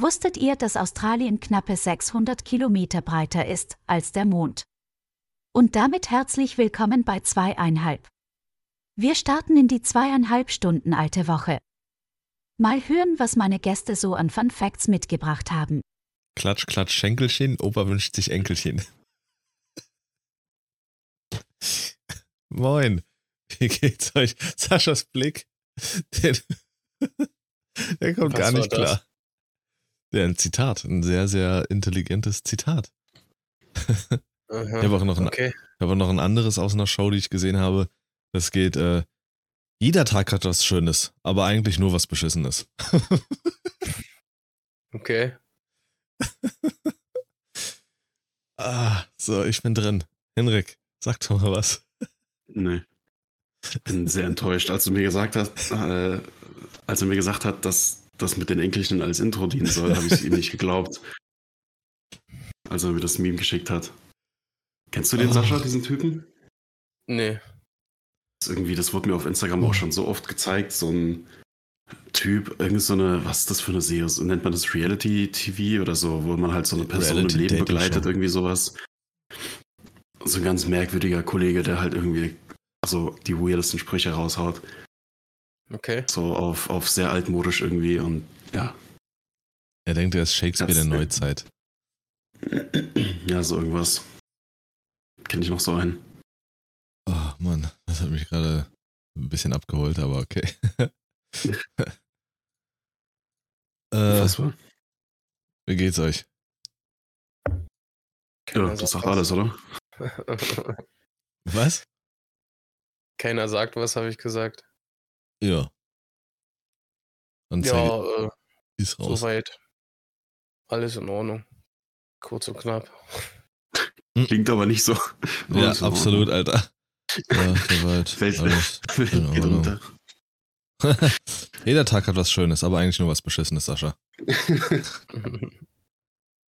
Wusstet ihr, dass Australien knappe 600 Kilometer breiter ist als der Mond? Und damit herzlich willkommen bei zweieinhalb. Wir starten in die zweieinhalb Stunden alte Woche. Mal hören, was meine Gäste so an Fun Facts mitgebracht haben. Klatsch, klatsch, Schenkelchen, Opa wünscht sich Enkelchen. Moin, wie geht's euch? Saschas Blick, den, der kommt Was gar nicht das? klar. Ja, ein Zitat, ein sehr, sehr intelligentes Zitat. Aha, Ich habe auch noch ein, okay. auch noch ein anderes aus einer Show, die ich gesehen habe. Das geht, äh, jeder Tag hat was Schönes, aber eigentlich nur was Beschissenes. Okay. ah, so, ich bin drin. Henrik, sag doch mal was. Nee. Bin sehr enttäuscht, als du mir gesagt hast, äh, als er mir gesagt hat, dass das mit den Enkelchen als Intro dienen soll, habe ich ihm nicht geglaubt. Als er mir das Meme geschickt hat. Kennst du den Oh. Sascha, diesen Typen? Nee. Das ist irgendwie, das wurde mir auf Instagram auch schon so oft gezeigt, so ein Typ, irgend so eine, was ist das für eine Serie? So Nennt man das Reality-TV oder so, wo man halt so eine Person im Leben Reality-Dating-Show. begleitet, irgendwie sowas. So ein ganz merkwürdiger Kollege, der halt irgendwie so die weirdesten Sprüche raushaut. Okay. So auf, auf sehr altmodisch irgendwie und ja. Er denkt, er ist Shakespeare der Das- Neuzeit. Ja, so irgendwas. Kenne ich noch so einen. Oh Mann, das hat mich gerade ein bisschen abgeholt, aber okay. äh, Was war? wie geht's euch? Ja, das sagt alles, oder? Was? Keiner sagt was, habe ich gesagt. Ja. Und Ja, äh, ist raus. soweit. Alles in Ordnung. Kurz und knapp. Klingt aber nicht so. Ja, absolut, Alter. Ja, soweit. Welt, Alles. Welt in geht Ordnung. unter. Jeder Tag hat was Schönes, aber eigentlich nur was Beschissenes, Sascha.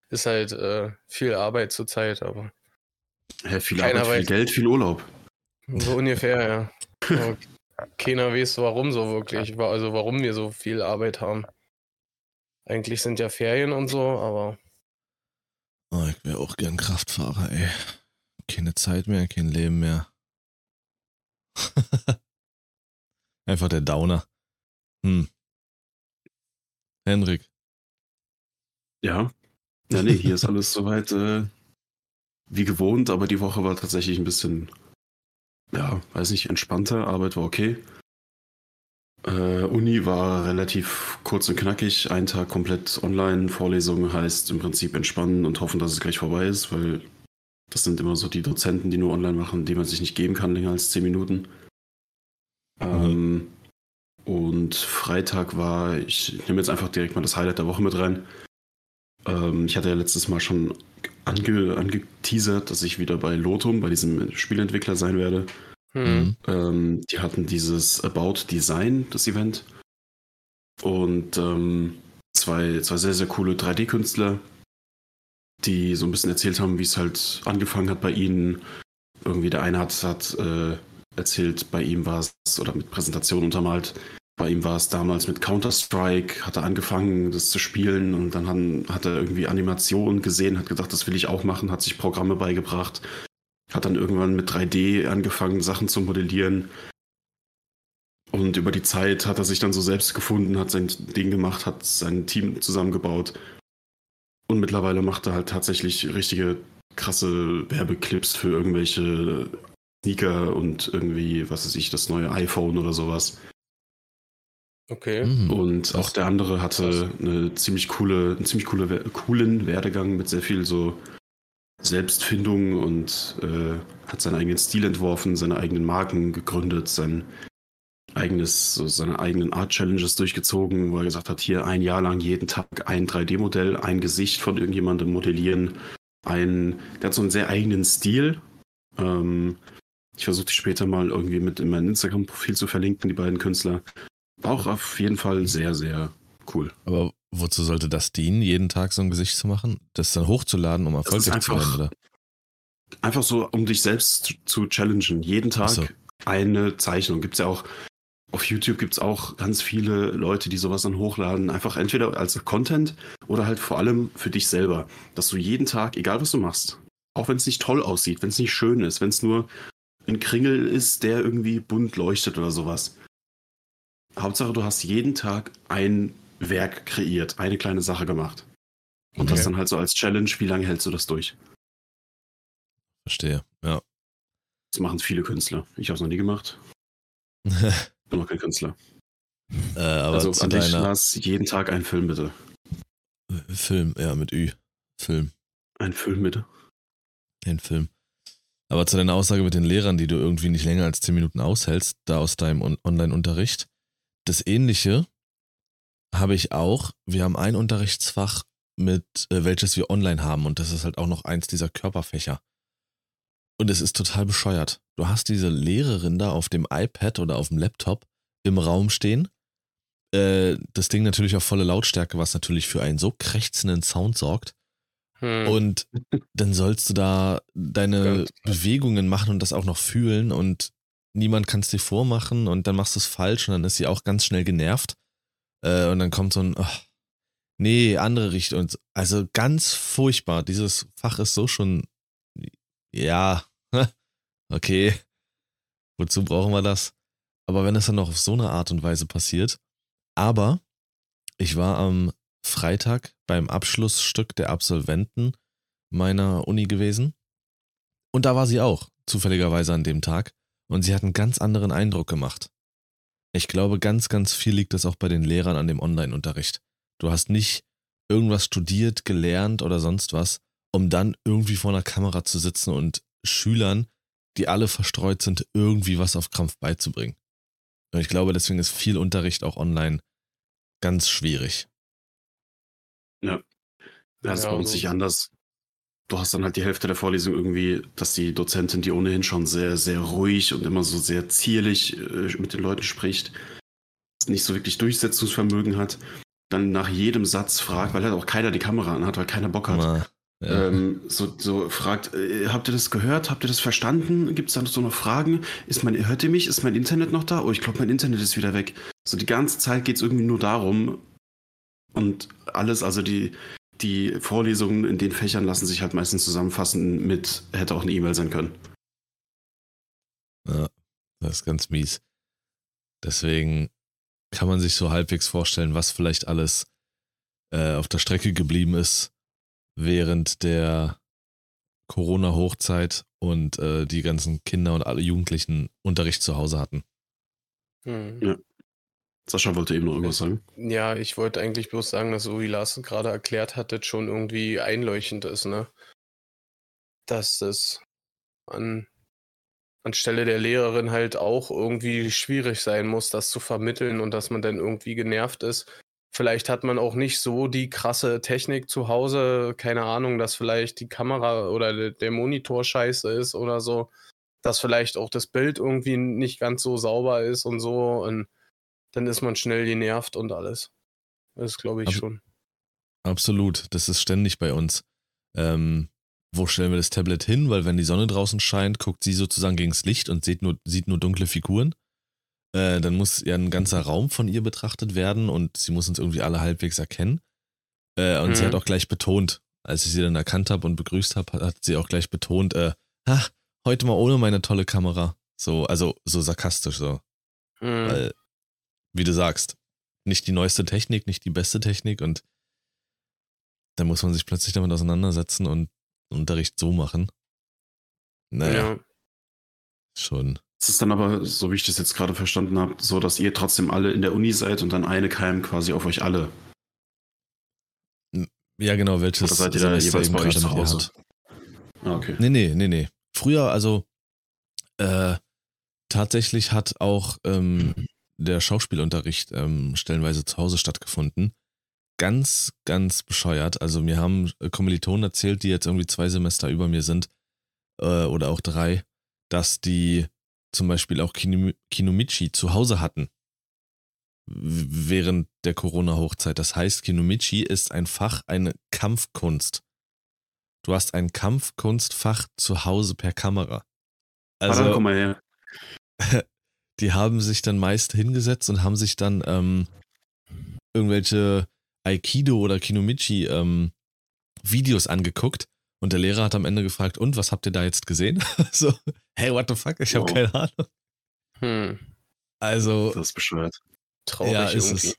Ist halt äh, viel Arbeit zurzeit, aber Hä, viel Arbeit, viel. Geld, viel Urlaub. so ungefähr, ja. Keiner weiß, warum so wirklich. Also warum wir so viel Arbeit haben. Eigentlich sind ja Ferien und so, aber Oh, ich wäre auch gern Kraftfahrer, ey. Keine Zeit mehr, kein Leben mehr. Einfach der Downer. Hm. Henrik. Ja. Ja, nee, hier ist alles soweit äh, wie gewohnt, aber die Woche war tatsächlich ein bisschen, ja, weiß nicht, entspannter. Arbeit war okay. Äh, Uni war relativ kurz und knackig. Ein Tag komplett online. Vorlesungen heißt im Prinzip entspannen und hoffen, dass es gleich vorbei ist, weil das sind immer so die Dozenten, die nur online machen, die man sich nicht geben kann, länger als 10 Minuten. Ähm, und Freitag war, ich, ich nehme jetzt einfach direkt mal das Highlight der Woche mit rein. Ähm, ich hatte ja letztes Mal schon ange, angeteasert, dass ich wieder bei Lotum, bei diesem Spielentwickler sein werde. hm, Mhm. Ähm, die hatten dieses About Design, das Event. Und ähm, zwei, zwei sehr, sehr coole 3D-Künstler, die so ein bisschen erzählt haben, wie es halt angefangen hat bei ihnen. Irgendwie der eine hat, hat äh, erzählt, bei ihm war es, oder mit Präsentation untermalt, bei ihm war es damals mit Counter-Strike, hat er angefangen, das zu spielen und dann han- hat er irgendwie Animationen gesehen, hat gedacht, das will ich auch machen, hat sich Programme beigebracht, hat dann irgendwann mit 3D angefangen, Sachen zu modellieren. Und über die Zeit hat er sich dann so selbst gefunden, hat sein Ding gemacht, hat sein Team zusammengebaut. Und mittlerweile macht er halt tatsächlich richtige krasse Werbeclips für irgendwelche Sneaker und irgendwie, was weiß ich, das neue iPhone oder sowas. Okay. Mhm. Und auch der andere hatte eine ziemlich coole, einen ziemlich coole, coolen Werdegang mit sehr viel so Selbstfindung und äh, hat seinen eigenen Stil entworfen, seine eigenen Marken gegründet, sein eigenes, so seine eigenen Art Challenges durchgezogen, wo er gesagt hat, hier ein Jahr lang jeden Tag ein 3D-Modell, ein Gesicht von irgendjemandem modellieren, ein, der hat so einen sehr eigenen Stil. Ähm, ich versuche die später mal irgendwie mit in mein Instagram-Profil zu verlinken, die beiden Künstler. War auch auf jeden Fall sehr, sehr cool. Aber wozu sollte das dienen, jeden Tag so ein Gesicht zu machen? Das dann hochzuladen, um erfolgreich zu einfach- werden, oder? Einfach so, um dich selbst zu- zu challengen. Jeden Tag so. eine Zeichnung. Gibt es ja auch auf YouTube gibt es auch ganz viele Leute, die sowas dann hochladen. Einfach entweder als Content oder halt vor allem für dich selber. Dass du jeden Tag, egal was du machst, auch wenn es nicht toll aussieht, wenn es nicht schön ist, wenn es nur ein Kringel ist, der irgendwie bunt leuchtet oder sowas. Hauptsache, du hast jeden Tag ein Werk kreiert, eine kleine Sache gemacht. Und Okay. das dann halt so als Challenge, wie lange hältst du das durch? Verstehe, ja. Das machen viele Künstler. Ich habe es noch nie gemacht. Bin noch kein Künstler. äh, aber also an dich, Lars, jeden Tag einen Film bitte. Film, ja, mit Ü. Film. Ein Film bitte. Den Film. Aber zu deiner Aussage mit den Lehrern, die du irgendwie nicht länger als 10 Minuten aushältst, da aus deinem On Online-Unterricht. Das ähnliche habe ich auch. Wir haben ein Unterrichtsfach, mit äh, welches wir online haben und das ist halt auch noch eins dieser Körperfächer. Und es ist total bescheuert. Du hast diese Lehrerin da auf dem iPad oder auf dem Laptop im Raum stehen. Äh, das Ding natürlich auf volle Lautstärke, was natürlich für einen so krächzenden Sound sorgt. Hm. Und dann sollst du da deine. Bewegungen machen und das auch noch fühlen und niemand kann es dir vormachen und dann machst du es falsch und dann ist sie auch ganz schnell genervt. Äh, und dann kommt so ein, ach, nee, andere Richtung. Also ganz furchtbar. Dieses Fach ist so schon, ja, okay, wozu brauchen wir das? Aber wenn es dann noch auf so eine Art und Weise passiert, aber ich war am Freitag beim Abschlussstück der Absolventen meiner Uni gewesen. Und da war sie auch, zufälligerweise an dem Tag. Und sie hat einen ganz anderen Eindruck gemacht. Ich glaube, ganz, ganz viel liegt es auch bei den Lehrern an dem Online-Unterricht. Du hast nicht irgendwas studiert, gelernt oder sonst was, um dann irgendwie vor einer Kamera zu sitzen und Schülern, die alle verstreut sind, irgendwie was auf Krampf beizubringen. Und ich glaube, deswegen ist viel Unterricht auch online ganz schwierig. Ja, das ist Ja, bei uns also- nicht anders. Du hast dann halt die Hälfte der Vorlesung irgendwie, dass die Dozentin, die ohnehin schon sehr, sehr ruhig und immer so sehr zierlich äh, mit den Leuten spricht, nicht so wirklich Durchsetzungsvermögen hat, dann nach jedem Satz fragt, weil halt auch keiner die Kamera anhat, weil keiner Bock hat. Mal, ja. Ähm, so, so fragt, äh, habt ihr das gehört? Habt ihr das verstanden? Gibt es da noch so noch Fragen? Ist mein, hört ihr mich? Ist mein Internet noch da? Oh, ich glaube, mein Internet ist wieder weg. So die ganze Zeit geht es irgendwie nur darum. Und alles, also die, die Vorlesungen in den Fächern lassen sich halt meistens zusammenfassen mit, hätte auch eine E-Mail sein können. Ja, das ist ganz mies. Deswegen kann man sich so halbwegs vorstellen, was vielleicht alles äh, auf der Strecke geblieben ist während der Corona-Hochzeit und äh, die ganzen Kinder und alle Jugendlichen Unterricht zu Hause hatten. Hm. Ja. Sascha wollte eben noch irgendwas sagen. Ja, ich wollte eigentlich bloß sagen, dass so wie Lars gerade erklärt hat, das schon irgendwie einleuchtend ist, ne? Dass das an, anstelle der Lehrerin halt auch irgendwie schwierig sein muss, das zu vermitteln und dass man dann irgendwie genervt ist. Vielleicht hat man auch nicht so die krasse Technik zu Hause, keine Ahnung, dass vielleicht die Kamera oder der, der Monitor scheiße ist oder so, dass vielleicht auch das Bild irgendwie nicht ganz so sauber ist und so und dann ist man schnell genervt und alles. Das glaube ich Also- schon. Absolut, das ist ständig bei uns. Ähm, wo stellen wir das Tablet hin? Weil wenn die Sonne draußen scheint, guckt sie sozusagen gegens Licht und sieht nur, sieht nur dunkle Figuren. Äh, dann muss ja ein ganzer Raum von ihr betrachtet werden und sie muss uns irgendwie alle halbwegs erkennen. Äh, und sie Mhm. hat auch gleich betont, als ich sie dann erkannt habe und begrüßt habe, hat, sie auch gleich betont, äh, ach, heute mal ohne meine tolle Kamera. So, also so sarkastisch so. Mhm. Weil, wie du sagst, nicht die neueste Technik, nicht die beste Technik und da muss man sich plötzlich damit auseinandersetzen und Unterricht so machen. Naja, ja. schon. Es ist dann aber, so wie ich das jetzt gerade verstanden habe, so, dass ihr trotzdem alle in der Uni seid und dann eine Keim quasi auf euch alle. Ja, genau, welches Oder seid ihr da jeweils eben bei euch zu Hause? Ah, okay. Nee, nee, nee, nee. Früher, also, äh, tatsächlich hat auch ähm, der Schauspielunterricht ähm, stellenweise zu Hause stattgefunden. Ganz, ganz bescheuert. Also, mir haben äh, Kommilitonen erzählt, die jetzt irgendwie zwei Semester über mir sind, äh, oder auch drei, dass die zum Beispiel auch Kino Kinomichi zu Hause hatten. Während der Corona-Hochzeit. Das heißt, Kinomichi ist ein Fach, eine Kampfkunst. Du hast ein Kampfkunstfach zu Hause per Kamera. Also, komm Also, mal her. die haben sich dann meist hingesetzt und haben sich dann ähm, irgendwelche Aikido oder Kinomichi ähm, Videos angeguckt und der Lehrer hat am Ende gefragt, und was habt ihr da jetzt gesehen? so, hey, what the fuck? Ich habe Wow. keine Ahnung. Hm. Also, Das ist bescheuert. Traurig ja, ist irgendwie. es.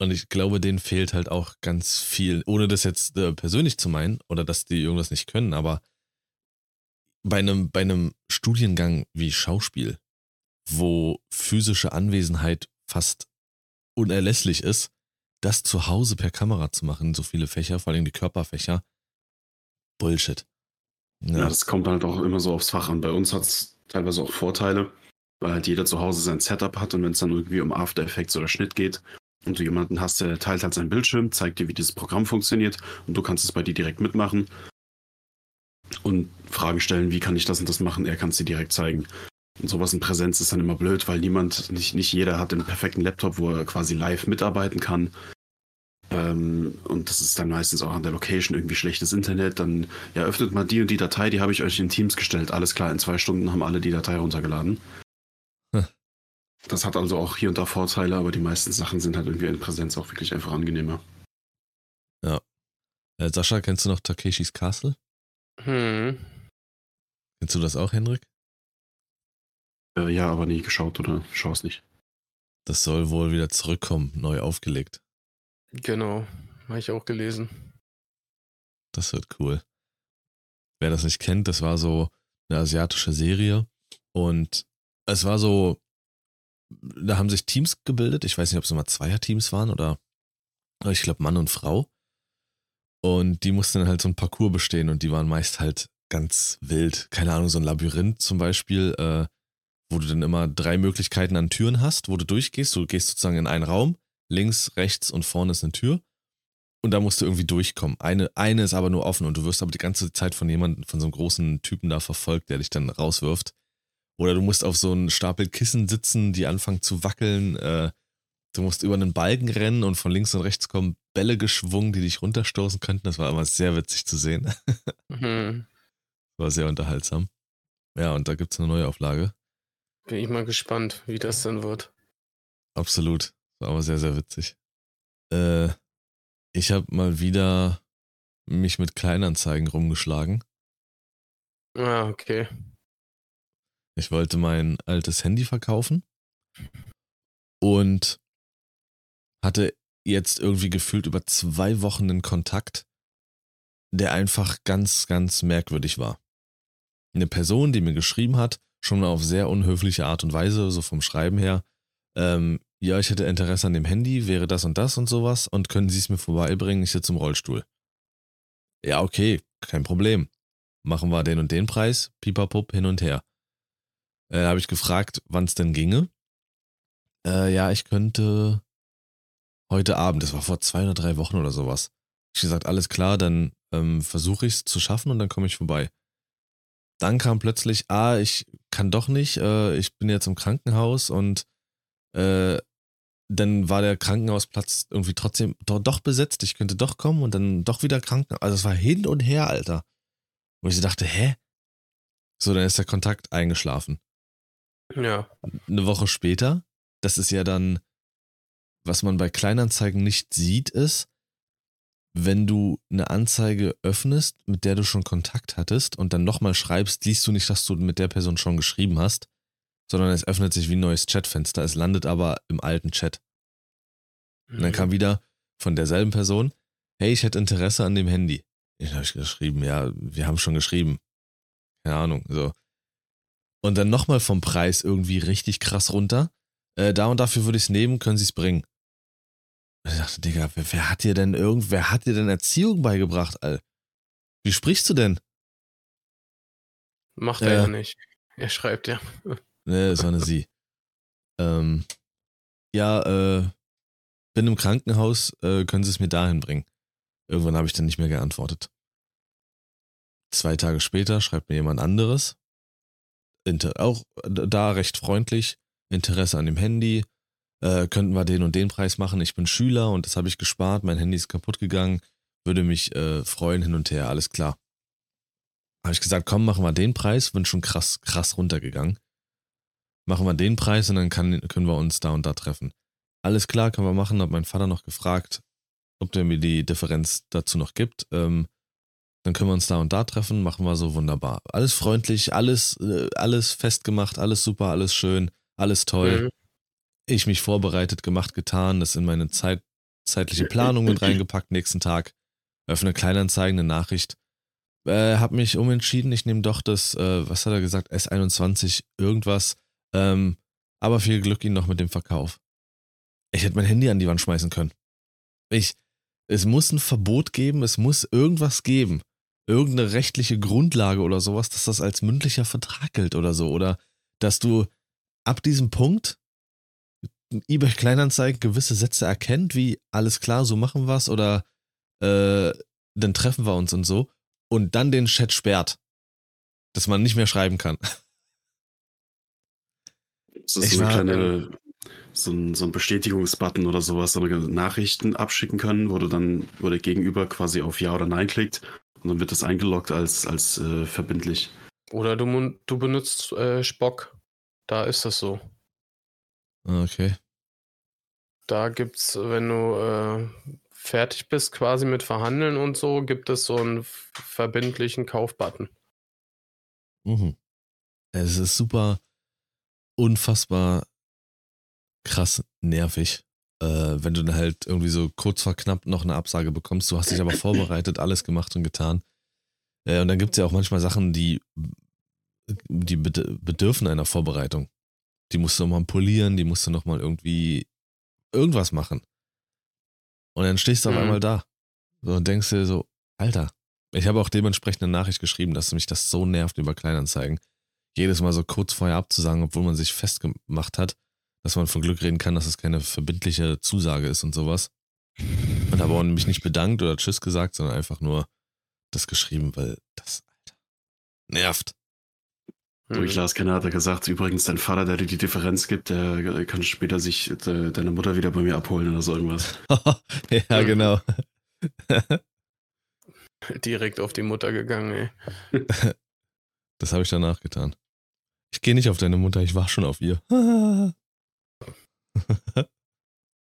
Und ich glaube, denen fehlt halt auch ganz viel, ohne das jetzt äh, persönlich zu meinen oder dass die irgendwas nicht können, aber bei einem, bei einem Studiengang wie Schauspiel, wo physische Anwesenheit fast unerlässlich ist, das zu Hause per Kamera zu machen, so viele Fächer, vor allem die Körperfächer, Bullshit. Ja, das kommt halt auch immer so aufs Fach an. Bei uns hat es teilweise auch Vorteile, weil halt jeder zu Hause sein Setup hat und wenn es dann irgendwie um After Effects oder Schnitt geht und du jemanden hast, der teilt halt seinen Bildschirm, zeigt dir, wie dieses Programm funktioniert und du kannst es bei dir direkt mitmachen und Fragen stellen, wie kann ich das und das machen, er kann es dir direkt zeigen. Und sowas in Präsenz ist dann immer blöd, weil niemand, nicht, nicht jeder hat den perfekten Laptop, wo er quasi live mitarbeiten kann. Ähm, und das ist dann meistens auch an der Location irgendwie schlechtes Internet. Dann, ja, öffnet mal die und die Datei, die habe ich euch in Teams gestellt. Alles klar, in zwei Stunden haben alle die Datei runtergeladen. Hm. Das hat also auch hier und da Vorteile, aber die meisten Sachen sind halt irgendwie in Präsenz auch wirklich einfach angenehmer. Äh, Sascha, kennst du noch Takeshis Castle? Hm. Kennst du das auch, Henrik? Äh, ja, aber nie geschaut oder schau es nicht. Das soll wohl wieder zurückkommen, neu aufgelegt. Genau. Habe ich auch gelesen. Das wird cool. Wer das nicht kennt, das war so eine asiatische Serie und es war so, da haben sich Teams gebildet. Ich weiß nicht, ob es immer Zweierteams waren oder ich glaube Mann und Frau. Und die mussten dann halt so ein Parcours bestehen und die waren meist halt ganz wild. Keine Ahnung, so ein Labyrinth zum Beispiel, äh, wo du dann immer drei Möglichkeiten an Türen hast, wo du durchgehst. Du gehst sozusagen in einen Raum, links, rechts und vorne ist eine Tür. Und da musst du irgendwie durchkommen. Eine, eine ist aber nur offen und du wirst aber die ganze Zeit von jemandem, von so einem großen Typen da verfolgt, der dich dann rauswirft. Oder du musst auf so einen Stapel Kissen sitzen, die anfangen zu wackeln. Äh, du musst über einen Balken rennen und von links und rechts kommen Bälle geschwungen, die dich runterstoßen könnten. Das war immer sehr witzig zu sehen. Hm. War sehr unterhaltsam. Ja, und da gibt es eine neue Auflage. Bin ich mal gespannt, wie das dann wird. Absolut. War aber sehr, sehr witzig. Äh, ich habe mal wieder mich mit Kleinanzeigen rumgeschlagen. Ah, okay. Ich wollte mein altes Handy verkaufen und hatte jetzt irgendwie gefühlt über zwei Wochen einen Kontakt, der einfach ganz, ganz merkwürdig war. Eine Person, die mir geschrieben hat, schon mal auf sehr unhöfliche Art und Weise, so vom Schreiben her, ähm, ja, ich hätte Interesse an dem Handy, wäre das und das und sowas und können Sie es mir vorbeibringen, ich sitze im Rollstuhl. Ja, okay, kein Problem. Machen wir den und den Preis, pipapup, hin und her. Äh, habe ich gefragt, wann es denn ginge. Äh, ja, ich könnte heute Abend, das war vor zwei oder drei Wochen oder sowas. Ich gesagt, alles klar, dann ähm, versuche ich es zu schaffen und dann komme ich vorbei. Dann kam plötzlich, ah, ich kann doch nicht, äh, ich bin jetzt im Krankenhaus und äh, dann war der Krankenhausplatz irgendwie trotzdem doch, doch besetzt, ich könnte doch kommen und dann doch wieder Krankenhaus. Also es war hin und her, Alter. Wo ich so dachte, hä? So, dann ist der Kontakt eingeschlafen. Ja. Eine Woche später, das ist ja dann, was man bei Kleinanzeigen nicht sieht, ist, wenn du eine Anzeige öffnest, mit der du schon Kontakt hattest und dann nochmal schreibst, siehst du nicht, dass du mit der Person schon geschrieben hast, sondern es öffnet sich wie ein neues Chatfenster. Es landet aber im alten Chat. Und dann kam wieder von derselben Person, hey, ich hätte Interesse an dem Handy. Ich habe geschrieben, ja, wir haben schon geschrieben. Keine Ahnung, so. Und dann nochmal vom Preis irgendwie richtig krass runter. Äh, da und dafür würde ich es nehmen, können Sie es bringen. Und ich dachte, Digga, wer, wer hat dir denn irgend, wer hat dir denn Erziehung beigebracht, All? Wie sprichst du denn? Macht er Äh. ja nicht. Er schreibt ja. Ne, war eine Sie. Ähm, ja, äh, bin im Krankenhaus, äh, können Sie es mir dahin bringen? Irgendwann habe ich dann nicht mehr geantwortet. Zwei Tage später schreibt mir jemand anderes. Inter auch da recht freundlich. Interesse an dem Handy. Äh, könnten wir den und den Preis machen? Ich bin Schüler und das habe ich gespart. Mein Handy ist kaputt gegangen. Würde mich äh, freuen hin und her. Alles klar. Habe ich gesagt, komm, machen wir den Preis. Bin schon krass, krass runtergegangen. machen wir den Preis und dann kann, können wir uns da und da treffen. Alles klar, können wir machen. Hat mein Vater noch gefragt, ob der mir die Differenz dazu noch gibt. Ähm, dann können wir uns da und da treffen, machen wir so wunderbar. Alles freundlich, alles, äh, alles festgemacht, alles super, alles schön, alles toll. Mhm. Ich mich vorbereitet, gemacht, getan, das in meine Zeit, zeitliche Planung mit reingepackt, nächsten Tag. Öffne Kleinanzeigen, eine Nachricht. Äh, hab mich umentschieden, ich nehme doch das, äh, was hat er gesagt, S21 irgendwas. Ähm, aber viel Glück Ihnen noch mit dem Verkauf. Ich hätte mein Handy an die Wand schmeißen können. Ich, es muss ein Verbot geben, es muss irgendwas geben. Irgendeine rechtliche Grundlage oder sowas, dass das als mündlicher Vertrag gilt oder so. Oder dass du ab diesem Punkt eBay Kleinanzeigen gewisse Sätze erkennt, wie alles klar, so machen wir es oder äh, dann treffen wir uns und so und dann den Chat sperrt, dass man nicht mehr schreiben kann. Das ist so, eine kleine, so, ein, so ein Bestätigungsbutton oder sowas, so Nachrichten abschicken können, wo du dann, wo der Gegenüber quasi auf Ja oder Nein klickt und dann wird das eingeloggt als, als äh, verbindlich. Oder du, du benutzt äh, Spock. Da ist das so. Ah, okay. Da gibt's, wenn du äh, fertig bist quasi mit Verhandeln und so, gibt es so einen verbindlichen Kaufbutton. Mhm. Es ist super unfassbar krass nervig, äh, wenn du dann halt irgendwie so kurz vor knapp noch eine Absage bekommst. Du hast dich aber vorbereitet, alles gemacht und getan. Äh, und dann gibt es ja auch manchmal Sachen, die, die bedürfen einer Vorbereitung. Die musst du nochmal polieren, die musst du nochmal irgendwie irgendwas machen. Und dann stehst du auf mhm. einmal da so, und denkst dir so, Alter, ich habe auch dementsprechend eine Nachricht geschrieben, dass mich das so nervt über Kleinanzeigen. Jedes Mal so kurz vorher abzusagen, obwohl man sich festgemacht hat, dass man von Glück reden kann, dass es keine verbindliche Zusage ist und sowas. Und habe auch mich nicht bedankt oder Tschüss gesagt, sondern einfach nur das geschrieben, weil das, Alter, nervt. So, ich las keiner hat er gesagt, übrigens, dein Vater, der dir die Differenz gibt, der kann später sich de, deine Mutter wieder bei mir abholen oder so irgendwas. ja, genau. Direkt auf die Mutter gegangen, ey. Das habe ich danach getan. Ich gehe nicht auf deine Mutter, ich war schon auf ihr.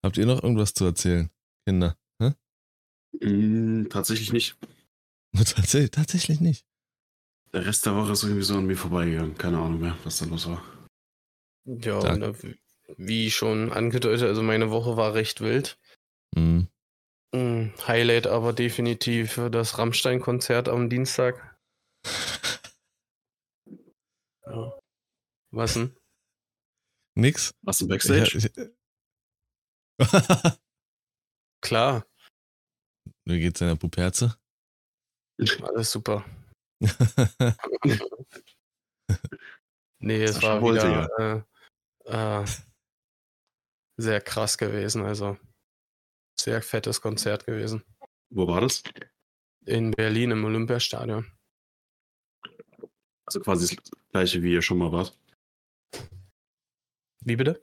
Habt ihr noch irgendwas zu erzählen, Kinder? Mm, tatsächlich nicht. Tatsächlich, tatsächlich nicht. Der Rest der Woche ist irgendwie so an mir vorbeigegangen. Keine Ahnung mehr, was da los war. Ja, na, wie schon angedeutet, also meine Woche war recht wild. Mhm. Mm, Highlight aber definitiv das Rammstein-Konzert am Dienstag. ja. Was denn? Nix. Was im Backstage? Ja, Klar. Wie geht's deiner Puperze? Alles super. nee, es war wollte, wieder äh, äh, sehr krass gewesen. Also sehr fettes Konzert gewesen. Wo war das? In Berlin im Olympiastadion. Also quasi das gleiche, wie ihr schon mal wart. Wie bitte?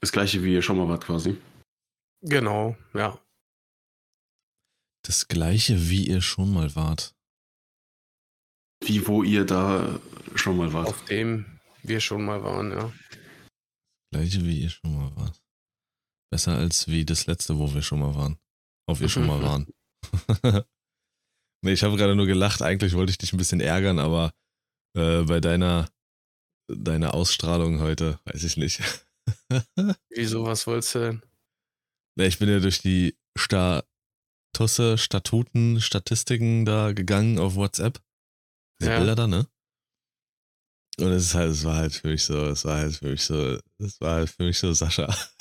Das gleiche, wie ihr schon mal wart, quasi. Genau, ja. Das gleiche, wie ihr schon mal wart. Wie wo ihr da schon mal wart. Auf dem wir schon mal waren, ja. Gleiche wie ihr schon mal wart. Besser als wie das letzte, wo wir schon mal waren. Auf wir schon mal waren. nee, ich habe gerade nur gelacht. Eigentlich wollte ich dich ein bisschen ärgern, aber äh, bei deiner, deiner Ausstrahlung heute, weiß ich nicht. Wieso, was wolltest du denn? Nee, ich bin ja durch die Statusse, Statuten, Statistiken da gegangen auf WhatsApp die ja. Bilder da, ne? Und es ist halt, es war halt für mich so, es war halt für mich so, es war halt für mich so Sascha.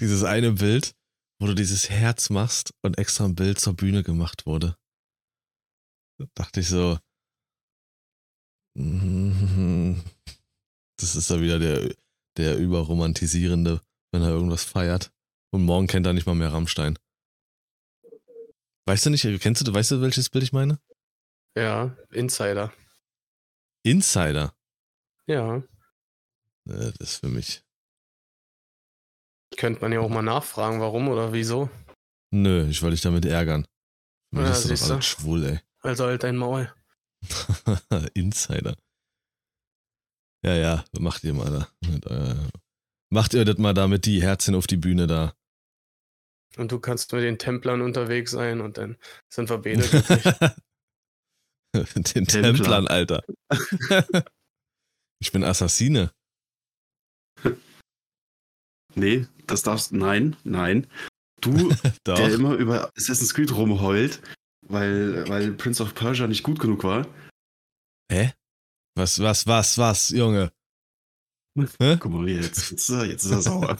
Dieses eine Bild, wo du dieses Herz machst und extra ein Bild zur Bühne gemacht wurde. Da dachte ich so, das ist da wieder der, der überromantisierende, wenn er irgendwas feiert. Und morgen kennt er nicht mal mehr Rammstein. Weißt du nicht, kennst du, weißt du, welches Bild ich meine? Ja, Insider. Insider? Ja. Das ist für mich. Könnte man ja auch mal nachfragen, warum oder wieso. Nö, ich wollte dich damit ärgern. Mir ja, ist doch alles schwul, ey. Also halt dein Maul. Insider. Ja, ja, macht ihr mal da. Äh, macht ihr das mal da mit die Herzchen auf die Bühne da. Und du kannst mit den Templern unterwegs sein und dann sind wir beide. Den Templer. Templern, Alter. ich bin Assassine. Nee, das darfst. Nein, nein. Du, der immer über Assassin's Creed rumheult, weil, weil Prince of Persia nicht gut genug war. Hä? Was, was, was, was, Junge? Hä? Guck mal, jetzt, jetzt, ist er- jetzt ist er sauer.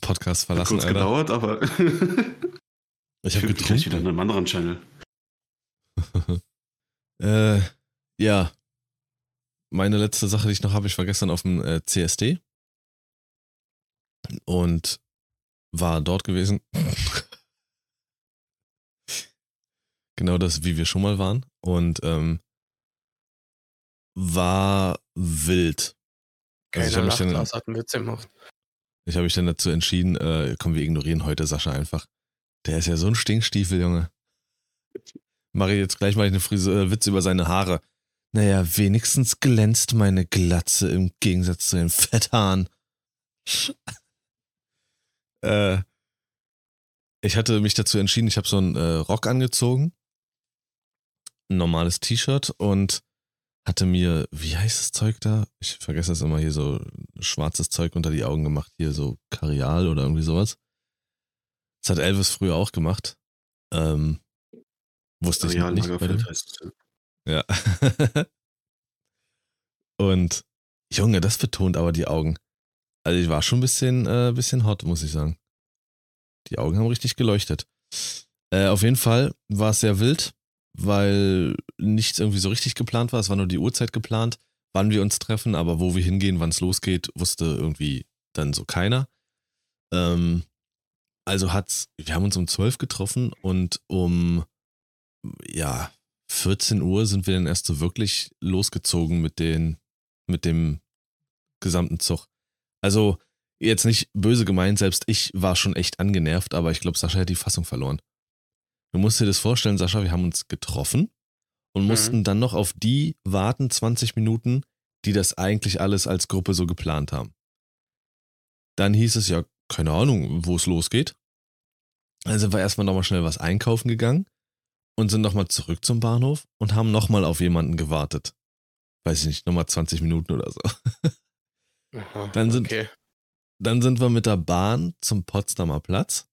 Podcast Hat verlassen, kurz Alter. gedauert, aber Ich habe gleich wieder in getrunken. einem anderen Channel. Äh, ja. Meine letzte Sache, die ich noch habe, ich war gestern auf dem äh, CSD und war dort gewesen. genau das, wie wir schon mal waren. Und ähm, war wild. Also ich habe mich, dann- ich hab mich dann dazu entschieden, äh, komm, wir ignorieren heute Sascha einfach. Der ist ja so ein Stinkstiefel, Junge. Mache ich jetzt gleich mal einen Friseur, Witz über seine Haare. Naja, wenigstens glänzt meine Glatze im Gegensatz zu den Fetthaaren. äh, ich hatte mich dazu entschieden, ich habe so einen äh, Rock angezogen, ein normales T-Shirt und hatte mir, wie heißt das Zeug da? Ich vergesse das immer hier so schwarzes Zeug unter die Augen gemacht, hier so Karial oder irgendwie sowas. Das hat Elvis früher auch gemacht. Ähm, wusste ich Real nicht. ja. Ja. Und Junge, das betont aber die Augen. Also ich war schon ein bisschen, äh, bisschen hot, muss ich sagen. Die Augen haben richtig geleuchtet. Äh, auf jeden Fall war es sehr wild, weil nichts irgendwie so richtig geplant war. Es war nur die Uhrzeit geplant, wann wir uns treffen, aber wo wir hingehen, wann es losgeht, wusste irgendwie dann so keiner. Ähm, also hat's, wir haben uns um 12 getroffen und um, ja, 14 Uhr sind wir dann erst so wirklich losgezogen mit den, mit dem gesamten Zug. Also jetzt nicht böse gemeint, selbst ich war schon echt angenervt, aber ich glaube, Sascha hat die Fassung verloren. Du musst dir das vorstellen, Sascha, wir haben uns getroffen und Mhm. mussten dann noch auf die warten 20 Minuten, die das eigentlich alles als Gruppe so geplant haben. Dann hieß es ja, keine Ahnung, wo es losgeht. Dann sind wir erstmal nochmal schnell was einkaufen gegangen und sind nochmal zurück zum Bahnhof und haben nochmal auf jemanden gewartet. Weiß ich nicht, nochmal 20 Minuten oder so. Aha, Dann sind- okay. Dann sind wir mit der Bahn zum Potsdamer Platz.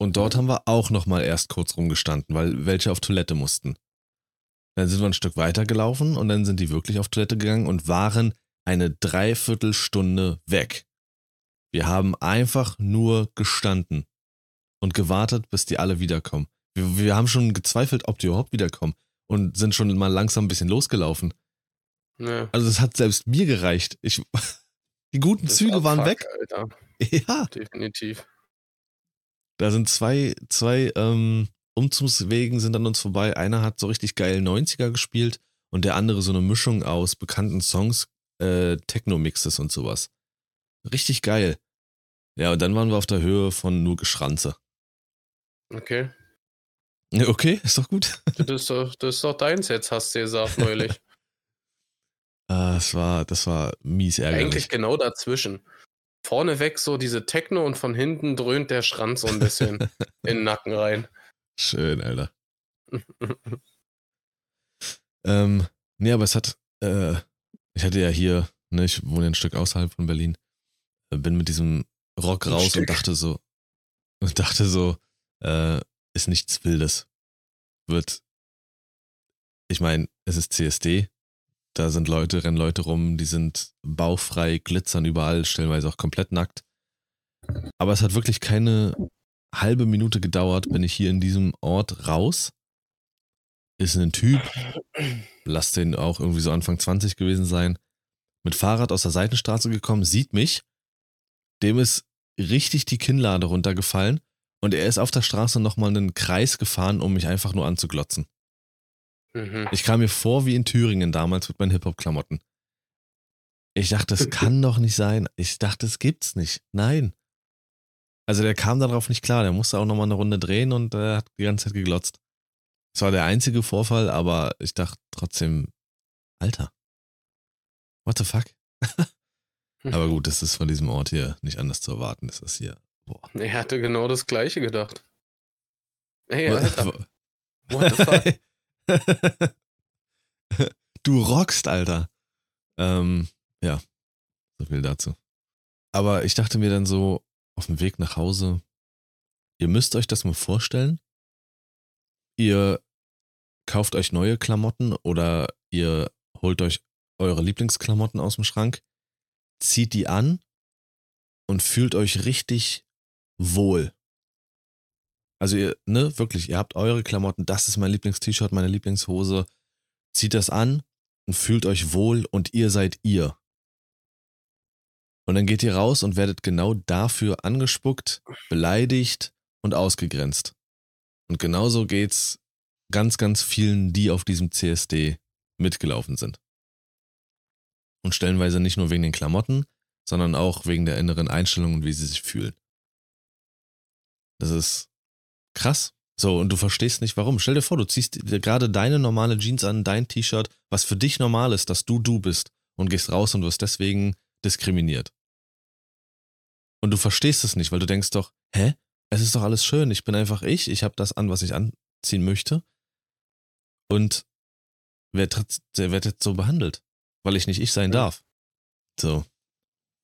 Und dort haben wir auch nochmal erst kurz rumgestanden, weil welche auf Toilette mussten. Dann sind wir ein Stück weiter gelaufen und dann sind die wirklich auf Toilette gegangen und waren eine Dreiviertelstunde weg. Wir haben einfach nur gestanden und gewartet, bis die alle wiederkommen. Wir, wir haben schon gezweifelt, ob die überhaupt wiederkommen und sind schon mal langsam ein bisschen losgelaufen. Ja, Also es hat selbst mir gereicht. Ich, die guten das Züge war waren weg. Alter. Ja, Definitiv. da sind zwei, zwei ähm, Umzugswegen sind an uns vorbei. Einer hat so richtig geil 90er gespielt und der andere so eine Mischung aus bekannten Songs, äh, Techno-Mixes und sowas. Richtig geil. Ja, und dann waren wir auf der Höhe von nur Geschranze. Okay. Okay, ist doch gut. Das ist doch, das ist doch deins jetzt, hast du gesagt neulich. Ah, das war, das war mies ärgerlich. Eigentlich genau dazwischen. Vorneweg so diese Techno und von hinten dröhnt der Schranz so ein bisschen in den Nacken rein. Schön, Alter. Ähm, nee, aber es hat, äh, ich hatte ja hier, ne, ich wohne ein Stück außerhalb von Berlin, äh, bin mit diesem Rock raus und dachte so, und dachte so, äh, ist nichts Wildes. Wird, ich meine, es ist CSD, da sind Leute, rennen Leute rum, die sind bauchfrei, glitzern überall, stellenweise auch komplett nackt. Aber es hat wirklich keine halbe Minute gedauert, bin ich hier in diesem Ort raus. Ist ein Typ, lass den auch irgendwie so Anfang 20 gewesen sein, mit Fahrrad aus der Seitenstraße gekommen, sieht mich, dem ist richtig die Kinnlade runtergefallen und er ist auf der Straße nochmal einen Kreis gefahren, um mich einfach nur anzuglotzen. Mhm. Ich kam mir vor wie in Thüringen damals mit meinen Hip-Hop-Klamotten. Ich dachte, das kann doch nicht sein. Ich dachte, das gibt's nicht. Nein. Also der kam darauf nicht klar. Der musste auch nochmal eine Runde drehen und äh, hat die ganze Zeit geglotzt. Es war der einzige Vorfall, aber ich dachte trotzdem, Alter. What the fuck? Aber gut, das ist von diesem Ort hier nicht anders zu erwarten. Das ist hier. Boah. Er hatte genau das gleiche gedacht. Hey, Alter, what the fuck? du rockst, Alter. Ähm, ja, so viel dazu. Aber ich dachte mir dann so, auf dem Weg nach Hause, ihr müsst euch das mal vorstellen. Ihr kauft euch neue Klamotten oder ihr holt euch eure Lieblingsklamotten aus dem Schrank, zieht die an und fühlt euch richtig wohl. Also ihr, ne, wirklich, ihr habt eure Klamotten, das ist mein Lieblingst-T-Shirt, meine Lieblingshose, zieht das an und fühlt euch wohl und ihr seid ihr. Und dann geht ihr raus und werdet genau dafür angespuckt, beleidigt und ausgegrenzt. Und genauso geht's ganz, ganz vielen, die auf diesem CSD mitgelaufen sind. Und stellenweise nicht nur wegen den Klamotten, sondern auch wegen der inneren Einstellung und wie sie sich fühlen. Das ist krass. So, und du verstehst nicht warum. Stell dir vor, du ziehst dir gerade deine normale Jeans an, dein T-Shirt, was für dich normal ist, dass du du bist und gehst raus und wirst deswegen diskriminiert. Und du verstehst es nicht, weil du denkst doch, hä? Es ist doch alles schön, ich bin einfach ich, ich habe das an, was ich anziehen möchte. Und wer, wird jetzt so behandelt, weil ich nicht ich sein darf. So,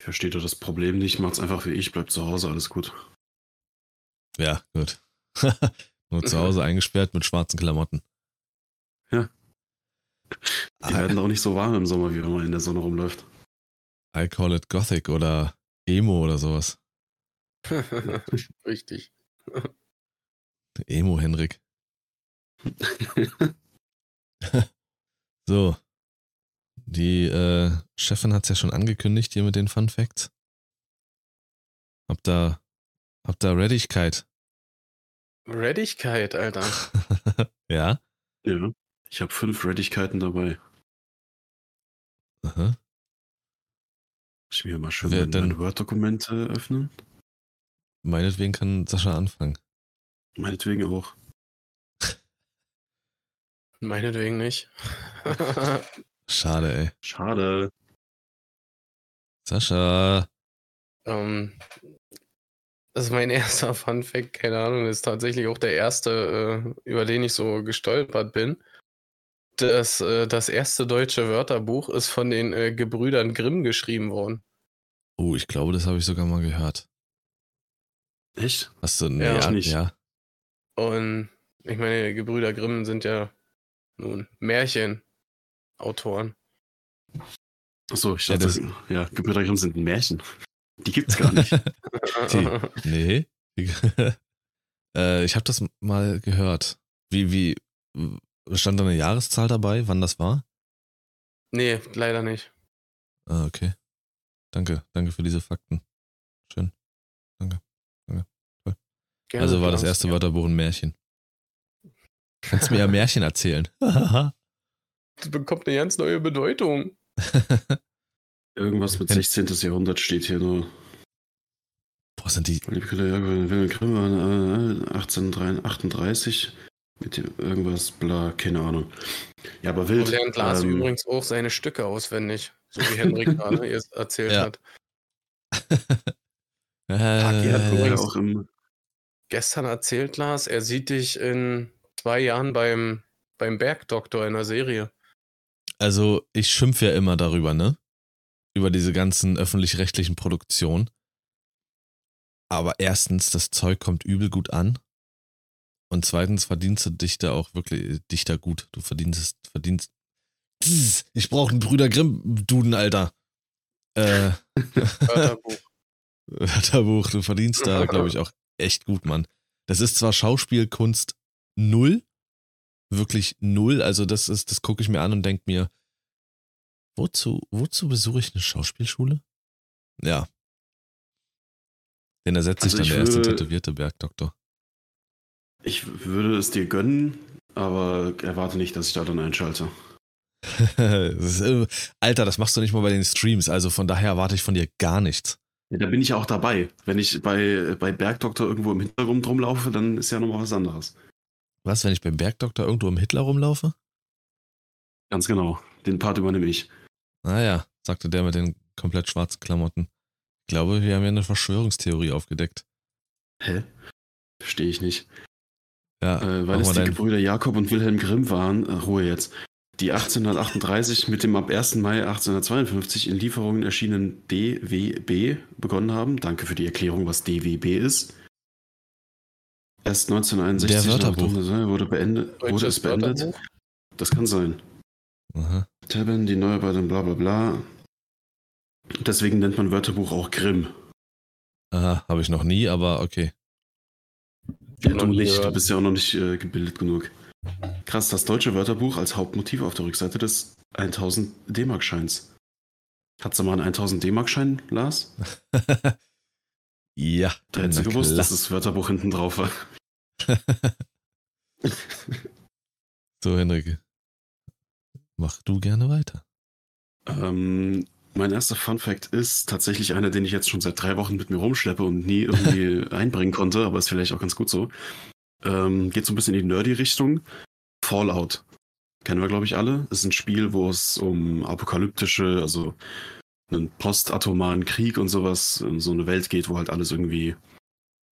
Versteht ihr das Problem nicht? Macht's einfach wie ich, bleibt zu Hause, alles gut. Ja, gut. Nur zu Hause eingesperrt mit schwarzen Klamotten. Die I, werden auch nicht so warm im Sommer, wie wenn man in der Sonne rumläuft. I call it Gothic oder Emo oder sowas. Richtig. Emo Henrik. So. Die äh, Chefin hat es ja schon angekündigt hier mit den Fun Facts. Habt da, habt da Redigkeit. Redigkeit, Alter. ja? Ja. Ich habe fünf Redigkeiten dabei. Aha. Ich mir mal schön Wer mein, denn? mein Word-Dokument öffnen. Meinetwegen kann Sascha anfangen. Meinetwegen auch. Meinetwegen nicht. Schade, ey. Schade. Sascha. ähm, das ist mein erster Fun Fact, keine Ahnung, ist tatsächlich auch der erste, äh, über den ich so gestolpert bin. Das, äh, das erste deutsche Wörterbuch ist von den äh, Gebrüdern Grimm geschrieben worden. Oh, ich glaube, das habe ich sogar mal gehört. Echt? Hast du, nee, Ja, ja, nicht. ja. Und ich meine, Gebrüder Grimm sind ja nun Märchenautoren. Achso, ich Ja, dachte, das- ja, Gebrüder Grimm sind ein Märchen. Die gibt's gar nicht. Die- Nee. äh, ich habe das mal gehört. Wie, wie, stand da eine Jahreszahl dabei, wann das war? nee, leider nicht. Ah, okay. Danke, danke für diese Fakten. Schön. Gerne, also war das Klaus. erste Ja. Wörterbuch ein Märchen. Kannst mir ja Märchen erzählen. Das bekommt eine ganz neue Bedeutung. Irgendwas mit Ken- 16. Jahrhundert steht hier nur. Boah, sind die. Wilhelm Grimm war äh, 1838 mit irgendwas, bla, keine Ahnung. Ja, aber Und wild. lernt Lars ähm, übrigens auch seine Stücke auswendig, so wie Henrik gerade erzählt Ja. hat. Haki hat äh, übrigens- auch im, Gestern erzählt Lars, er sieht dich in zwei Jahren beim, beim Bergdoktor in der Serie. also, ich schimpfe ja immer darüber, ne? Über diese ganzen öffentlich-rechtlichen Produktionen. Aber erstens, das Zeug kommt übel gut an. Und zweitens verdienst du dich da auch wirklich, dich da gut. Du verdienst, verdienst. Ich brauche einen Brüder Grimm-Duden, Alter. Äh, Wörterbuch. Wörterbuch, du verdienst da, glaube ich, auch echt gut, Mann. Das ist zwar Schauspielkunst null, wirklich null, also das ist, das gucke ich mir an und denke mir, wozu, wozu besuche ich eine Schauspielschule? Ja. Den ersetzt Also sich dann der erste würde- tätowierte Bergdoktor. ich würde es dir gönnen, aber erwarte nicht, dass ich da dann einschalte. das ist, äh, Alter, das machst du nicht mal bei den Streams, also von daher erwarte ich von dir gar nichts. Ja, da bin ich ja auch dabei. Wenn ich bei, bei Bergdoktor irgendwo im Hintergrund rumlaufe, dann ist ja nochmal was anderes. Was, wenn ich beim Bergdoktor irgendwo im Hitler rumlaufe? Ganz genau. Den Part übernehme ich. Naja, sagte der mit den komplett schwarzen Klamotten. Ich glaube, wir haben ja eine Verschwörungstheorie aufgedeckt. Hä? Verstehe ich nicht. Ja, Äh, weil es die dein- Gebrüder Jakob und Wilhelm Grimm waren, äh, Ruhe jetzt, die 1838 mit dem ab 1. Mai 1852 in Lieferungen erschienenen DWB begonnen haben. Danke für die Erklärung, was DWB ist. Erst 1961 Der nach Wörterbuch. Dunkeln wurde, beendet, wurde es beendet. Wörterbuch? Das kann sein. Aha. Tabben, die Neuarbeitung, bla bla bla. Deswegen nennt man Wörterbuch auch Grimm. Aha, habe ich noch nie, aber okay. Ja, du nicht, du bist ja auch noch nicht äh, gebildet genug. Krass, das deutsche Wörterbuch als Hauptmotiv auf der Rückseite des 1000 D-Mark-Scheins. Hattest du mal einen 1000 D-Mark-Schein, Lars? ja. Da hättest du gewusst, klar. dass das Wörterbuch hinten drauf war. so, Henrike. Mach du gerne weiter. Ähm, mein erster Fun-Fact ist tatsächlich einer, den ich jetzt schon seit drei Wochen mit mir rumschleppe und nie irgendwie einbringen konnte, aber ist vielleicht auch ganz gut so. Ähm, geht so ein bisschen in die Nerdy-Richtung. Fallout. Kennen wir, glaube ich, alle. Ist ein Spiel, wo es um apokalyptische, also einen postatomaren Krieg und sowas, in so eine Welt geht, wo halt alles irgendwie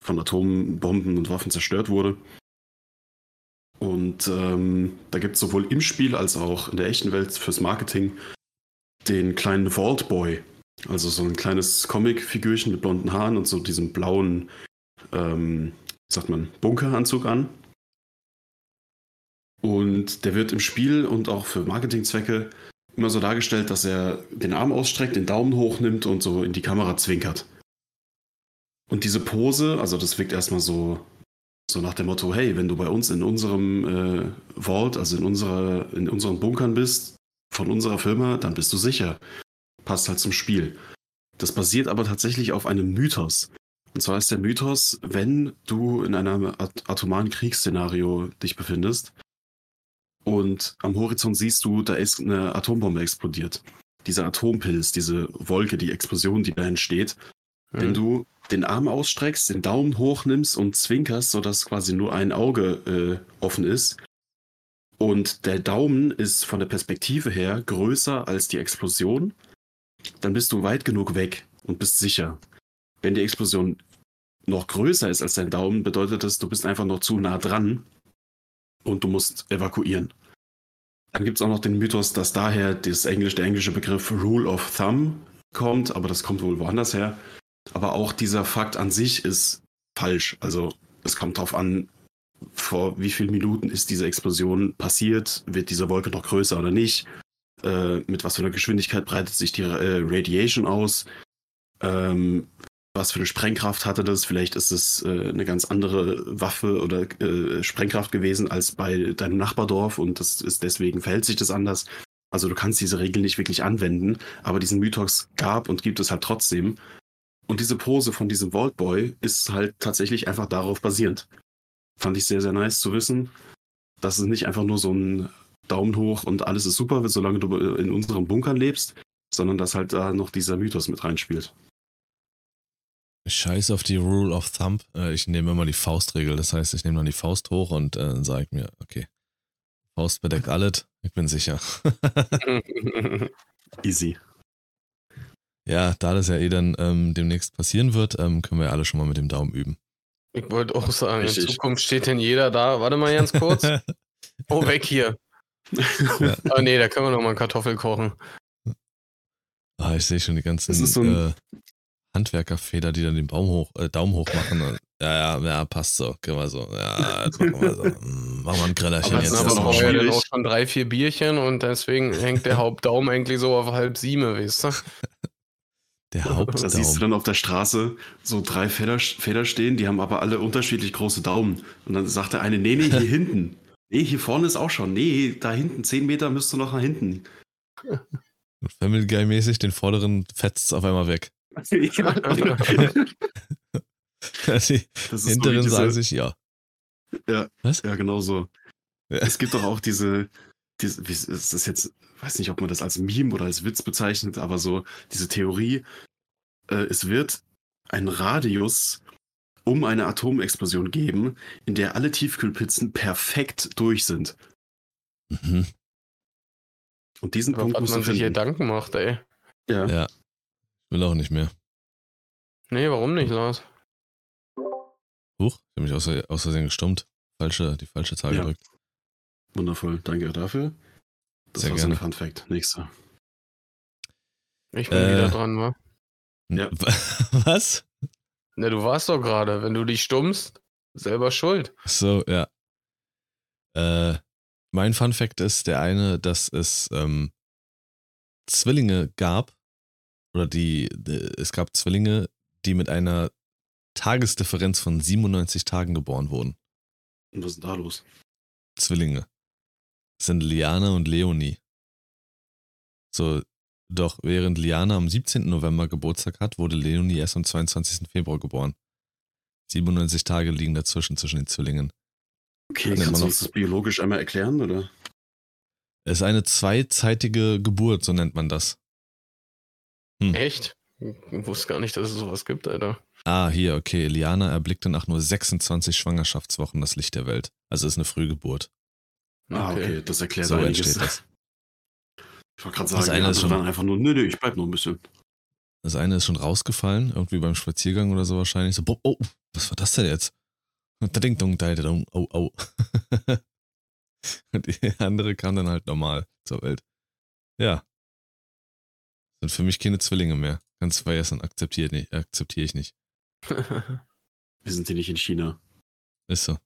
von Atombomben und Waffen zerstört wurde. Und ähm, da gibt es sowohl im Spiel als auch in der echten Welt fürs Marketing den kleinen Vault Boy. Also so ein kleines Comic-Figürchen mit blonden Haaren und so diesem blauen, ähm, sagt man, Bunkeranzug an. Und der wird im Spiel und auch für Marketingzwecke immer so dargestellt, dass er den Arm ausstreckt, den Daumen hochnimmt und so in die Kamera zwinkert. Und diese Pose, also das wirkt erstmal so, so nach dem Motto, hey, wenn du bei uns in unserem äh, Vault, also in, unserer, in unseren Bunkern bist, von unserer Firma, dann bist du sicher. Passt halt zum Spiel. Das basiert aber tatsächlich auf einem Mythos. Und zwar ist der Mythos, wenn du in einem at atomaren Kriegsszenario dich befindest und am Horizont siehst du, da ist eine Atombombe explodiert. Dieser Atompilz, diese Wolke, die Explosion, die da entsteht, wenn Hm. du den Arm ausstreckst, den Daumen hochnimmst und zwinkerst, sodass quasi nur ein Auge äh, offen ist, und der Daumen ist von der Perspektive her größer als die Explosion, dann bist du weit genug weg und bist sicher. Wenn die Explosion noch größer ist als dein Daumen, bedeutet das, du bist einfach noch zu nah dran und du musst evakuieren. Dann gibt es auch noch den Mythos, dass daher das Englisch, der englische Begriff Rule of Thumb kommt, aber das kommt wohl woanders her. Aber auch dieser Fakt an sich ist falsch. Also es kommt darauf an, vor wie vielen Minuten ist diese Explosion passiert, wird diese Wolke noch größer oder nicht, äh, mit was für einer Geschwindigkeit breitet sich die äh, Radiation aus, ähm, was für eine Sprengkraft hatte das, vielleicht ist es äh, eine ganz andere Waffe oder äh, Sprengkraft gewesen als bei deinem Nachbardorf und das ist deswegen verhält sich das anders. Also du kannst diese Regel nicht wirklich anwenden, aber diesen Mythos gab und gibt es halt trotzdem. Und diese Pose von diesem Vault Boy ist halt tatsächlich einfach darauf basierend. Fand ich sehr, sehr nice zu wissen, dass es nicht einfach nur so ein Daumen hoch und alles ist super, solange du in unseren Bunkern lebst, sondern dass halt da noch dieser Mythos mit reinspielt. Scheiß auf die Rule of Thumb. Äh, Ich nehme immer die Faustregel. Das heißt, ich nehme dann die Faust hoch und äh, dann sage ich mir, okay, Faust bedeckt alles. Ich bin sicher. Easy. Ja, da das ja eh dann ähm, demnächst passieren wird, ähm, können wir ja alle schon mal mit dem Daumen üben. Ich wollte auch sagen, Richtig. in Zukunft steht denn jeder da. Warte mal ganz kurz. Oh, weg hier. Ja. Ah, nee, da können wir noch mal Kartoffel kochen. Ah, ich sehe schon die ganzen Das ist so ein- äh, Handwerkerfeder, die dann den Baum hoch, äh, Daumen hoch machen. Und, ja, ja, ja, passt so. Können wir so. Ja, jetzt machen wir so. Mm, Machen wir ein Grillerchen Aber Wir jetzt. aber noch vorher dann schwierig. auch schon drei, vier Bierchen und deswegen hängt der Hauptdaumen eigentlich so auf halb sieben, weißt du? Der Da siehst du dann auf der Straße so drei Feder, Feder stehen, die haben aber alle unterschiedlich große Daumen. Und dann sagt der eine, nee, nee, hier hinten. Nee, hier vorne ist auch schon. Nee, da hinten, zehn Meter müsst du noch nach hinten. Family Guy-mäßig, den vorderen fetzt auf einmal weg. ja. Die Das so hinteren diese- sagen sich ja. Ja, Was? ja, genau so. Ja. Es gibt doch auch diese, es ist jetzt, weiß nicht, ob man das als Meme oder als Witz bezeichnet, aber so diese Theorie, äh, es wird einen Radius um eine Atomexplosion geben, in der alle Tiefkühlpizzen perfekt durch sind. Mhm. Und diesen Über Punkt du man sich finden. Gedanken macht, ey. Ja. Ja. Will auch nicht mehr. Nee, warum nicht, Lars? Huch, ich habe mich aus, aus Versehen gestummt. Falsche, die falsche Zahl Ja. gedrückt. Wundervoll, danke dafür. Das Sehr war so ein gerne. Fun Fact. Nächster. Ich bin Äh. wieder dran, wa? Ja. Was? Ne, du warst doch gerade. Wenn du dich stummst, selber schuld. So, ja. Äh, mein Fun Fact ist der eine, dass es ähm, Zwillinge gab, oder die, die, es gab Zwillinge, die mit einer Tagesdifferenz von 97 Tagen geboren wurden. Und was ist denn da los? Zwillinge. Das sind Liana und Leonie. So, doch während Liana am 17. November Geburtstag hat, wurde Leonie erst am 22. Februar geboren. 97 Tage liegen dazwischen, zwischen den Zwillingen. Okay, kannst man du uns das biologisch einmal erklären, oder? Es ist eine zweizeitige Geburt, so nennt man das. Echt? Ich wusste gar nicht, dass es sowas gibt, Alter. Ah, hier, okay. Liana erblickte nach nur 26 Schwangerschaftswochen das Licht der Welt. Also ist eine Frühgeburt. Ah, okay, das erklärt So einiges. das. Ich wollte gerade Das sagen, eine die ist schon- waren einfach nur, nö, nö, ich bleib noch ein bisschen. Das eine ist schon rausgefallen, irgendwie beim Spaziergang oder so wahrscheinlich. So, oh, was war das denn jetzt? Und da ding dong, da dong, oh, oh. Und die andere kam dann halt normal zur Welt. Ja. Sind für mich keine Zwillinge mehr. Ganz vergessen, akzeptiere nicht, akzeptiere ich nicht. Wir sind hier nicht in China. Ist so.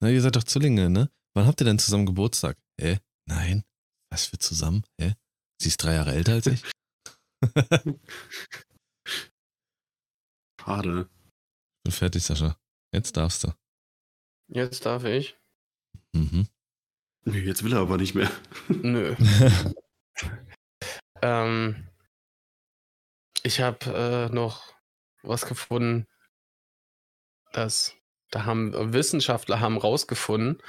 Na, ihr seid doch Zwillinge, ne? Wann habt ihr denn zusammen Geburtstag? Hä? Nein. Was für zusammen? Hä? Sie ist drei Jahre älter als ich? Schade. Bin fertig, Sascha. Jetzt darfst du. Jetzt darf ich? Mhm. Nö, jetzt will er aber nicht mehr. Nö. ähm, ich habe äh, noch was gefunden, dass da haben Wissenschaftler haben rausgefunden,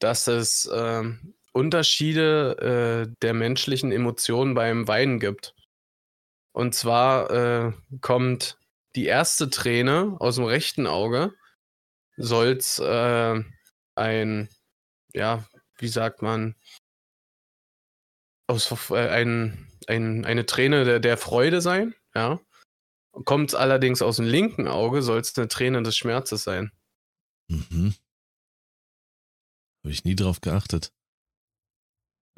dass es ähm, Unterschiede äh, der menschlichen Emotionen beim Weinen gibt. Und zwar äh, kommt die erste Träne aus dem rechten Auge, soll's äh, ein, ja, wie sagt man, aus, äh, ein, ein, eine Träne der, der Freude sein, ja. Kommt allerdings aus dem linken Auge, soll es eine Träne des Schmerzes sein. Mhm. Habe ich nie drauf geachtet.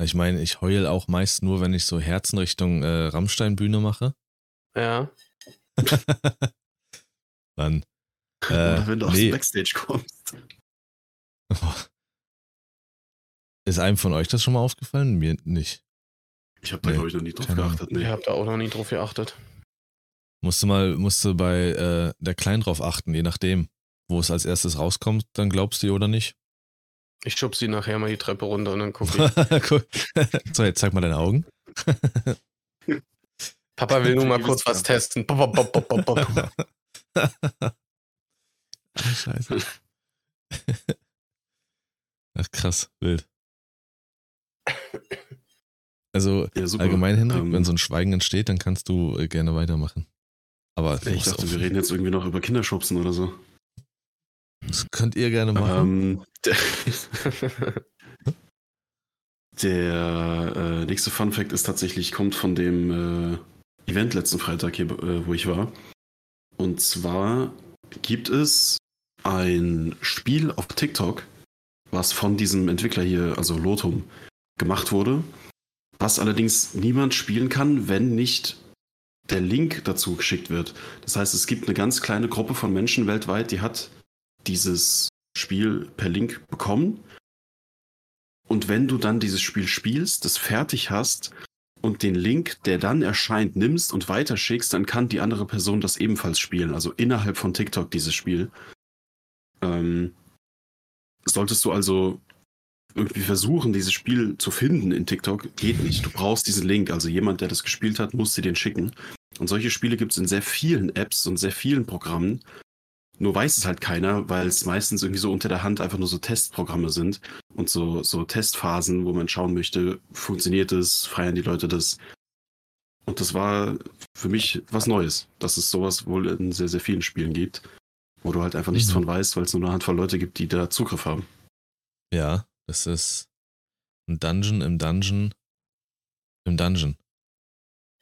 Ich meine, ich heul auch meist nur, wenn ich so Herzen Richtung äh, Rammstein-Bühne mache. Ja. Dann. Oder Äh, wenn du aufs nee, Backstage kommst. ist einem von euch das schon mal aufgefallen? Mir nicht. Ich habe da, Nee, glaube ich, noch nie drauf geachtet. Ich Nee. habe da auch noch nie drauf geachtet. Musste mal, musste bei äh, der Klein drauf achten, je nachdem, wo es als erstes rauskommt, dann glaubst du ihr oder nicht. Ich schub sie nachher mal die Treppe runter und dann gucke ich. So, jetzt zeig mal deine Augen. Papa will nur mal kurz was testen. Pop, pop, pop, ah, scheiße. Ach krass, wild. Also Ja, allgemein, Hendrik, Ähm, wenn so ein Schweigen entsteht, dann kannst du äh, gerne weitermachen. Aber Ich dachte, wir reden jetzt irgendwie noch über Kinderschubsen oder so. Das könnt ihr gerne machen. Ähm, der der äh, nächste Fun Fact ist tatsächlich, kommt von dem äh, Event letzten Freitag hier, äh, wo ich war. Und zwar gibt es ein Spiel auf TikTok, was von diesem Entwickler hier, also Lotum, gemacht wurde, was allerdings niemand spielen kann, wenn nicht der Link dazu geschickt wird. Das heißt, es gibt eine ganz kleine Gruppe von Menschen weltweit, die hat dieses Spiel per Link bekommen. Und wenn du dann dieses Spiel spielst, das fertig hast und den Link, der dann erscheint, nimmst und weiterschickst, dann kann die andere Person das ebenfalls spielen. Also innerhalb von TikTok dieses Spiel. Ähm, solltest du also irgendwie versuchen, dieses Spiel zu finden in TikTok, geht nicht. Du brauchst diesen Link. Also jemand, der das gespielt hat, muss dir den schicken. Und solche Spiele gibt es in sehr vielen Apps und sehr vielen Programmen. Nur weiß es halt keiner, weil es meistens irgendwie so unter der Hand einfach nur so Testprogramme sind und so, so Testphasen, wo man schauen möchte, funktioniert es, feiern die Leute das. Und das war für mich was Neues, dass es sowas wohl in sehr, sehr vielen Spielen gibt, wo du halt einfach nichts Mhm. von weißt, weil es nur eine Handvoll Leute gibt, die da Zugriff haben. Ja, das ist ein Dungeon im Dungeon Im Dungeon.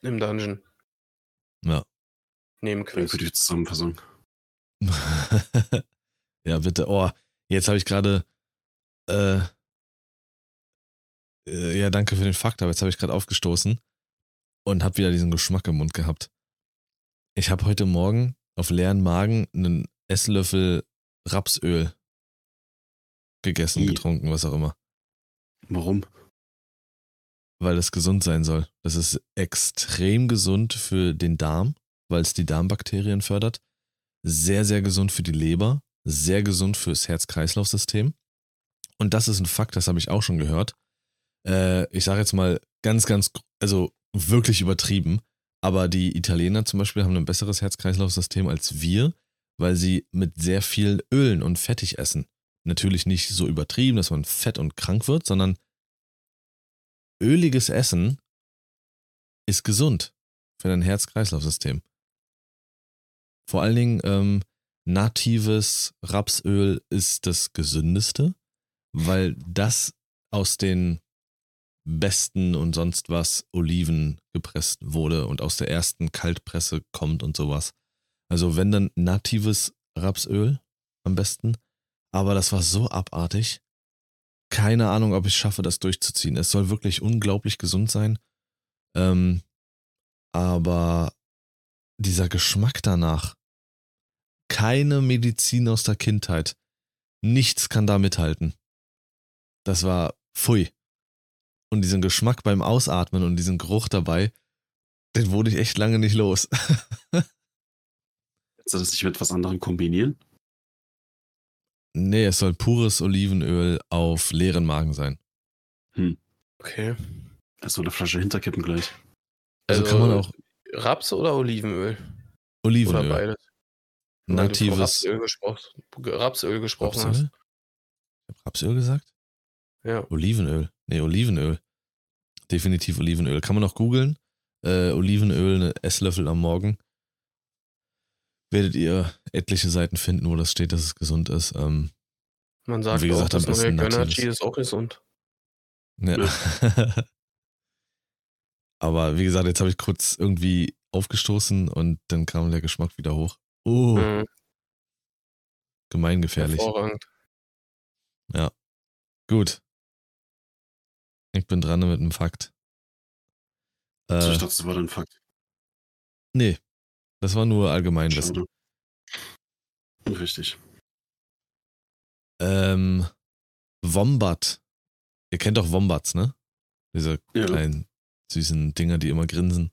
Im Dungeon. Ja. Neben Quest. für die Zusammenfassung. ja, bitte. Oh, jetzt habe ich gerade. Äh, äh, ja, danke für den Fakt, aber jetzt habe ich gerade aufgestoßen und habe wieder diesen Geschmack im Mund gehabt. Ich habe heute Morgen auf leeren Magen einen Esslöffel Rapsöl gegessen, getrunken, was auch immer, Warum? weil es gesund sein soll. Das ist extrem gesund für den Darm, weil es die Darmbakterien fördert. Sehr, sehr gesund für die Leber, sehr gesund fürs Herz-Kreislauf-System. Und das ist ein Fakt, das habe ich auch schon gehört. Äh, ich sage jetzt mal ganz, ganz, also wirklich übertrieben. Aber die Italiener zum Beispiel haben ein besseres Herz-Kreislauf-System als wir, weil sie mit sehr vielen Ölen und fettig essen. Natürlich nicht so übertrieben, dass man fett und krank wird, sondern öliges Essen ist gesund für dein Herz-Kreislauf-System. Vor allen Dingen ähm, natives Rapsöl ist das gesündeste, weil das aus den besten und sonst was Oliven gepresst wurde und aus der ersten Kaltpresse kommt und sowas. Also wenn dann natives Rapsöl am besten. Aber das war so abartig. Keine Ahnung, ob ich schaffe, das durchzuziehen. Es soll wirklich unglaublich gesund sein. Ähm, aber dieser Geschmack danach, keine Medizin aus der Kindheit, nichts kann da mithalten. Das war pfui. Und diesen Geschmack beim Ausatmen und diesen Geruch dabei, den wurde ich echt lange nicht los. Kannst du das nicht mit was anderem kombinieren? nee, es soll pures Olivenöl auf leeren Magen sein. Okay. Also eine Flasche hinterkippen gleich. Also, kann man auch Raps oder Olivenöl? Oder Olivenöl, beides? Natives Rapsöl, gesprochen, Rapsöl gesprochen hast. Rapsöl? Ich hab Rapsöl gesagt? Ja. Olivenöl. Nee, Olivenöl. Definitiv Olivenöl. Kann man auch googeln. Äh, Olivenöl, eine Esslöffel am Morgen. Werdet ihr etliche Seiten finden, wo das steht, dass es gesund ist. Ähm, Man sagt Wie gesagt, auch, das am besten neue ist auch gesund. ja. Aber wie gesagt, jetzt habe ich kurz irgendwie aufgestoßen und dann kam der Geschmack wieder hoch. Oh, Mhm, gemeingefährlich. hervorragend. Gut. Ich bin dran mit einem Fakt. Also Äh, ich dachte, das war dein Fakt. nee, das war nur Allgemeinwissen. Schade. Richtig. Ähm, Wombat. Ihr kennt doch Wombats, ne? Diese Ja. kleinen süßen Dinger, die immer grinsen.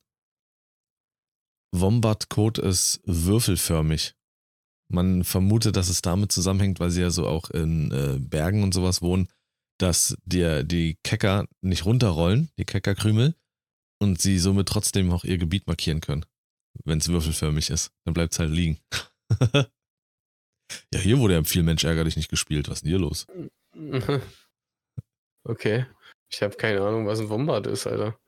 Wombat-Kot ist würfelförmig. Man vermutet, dass es damit zusammenhängt, weil sie ja so auch in äh, Bergen und sowas wohnen, dass dir die Kecker nicht runterrollen, die Keckerkrümel, und sie somit trotzdem auch ihr Gebiet markieren können. Wenn es würfelförmig ist. Dann bleibt es halt liegen. ja, hier wurde ja viel Mensch ärgerlich nicht gespielt. Was ist denn hier los? Okay. Ich habe keine Ahnung, was ein Wombat ist, Alter.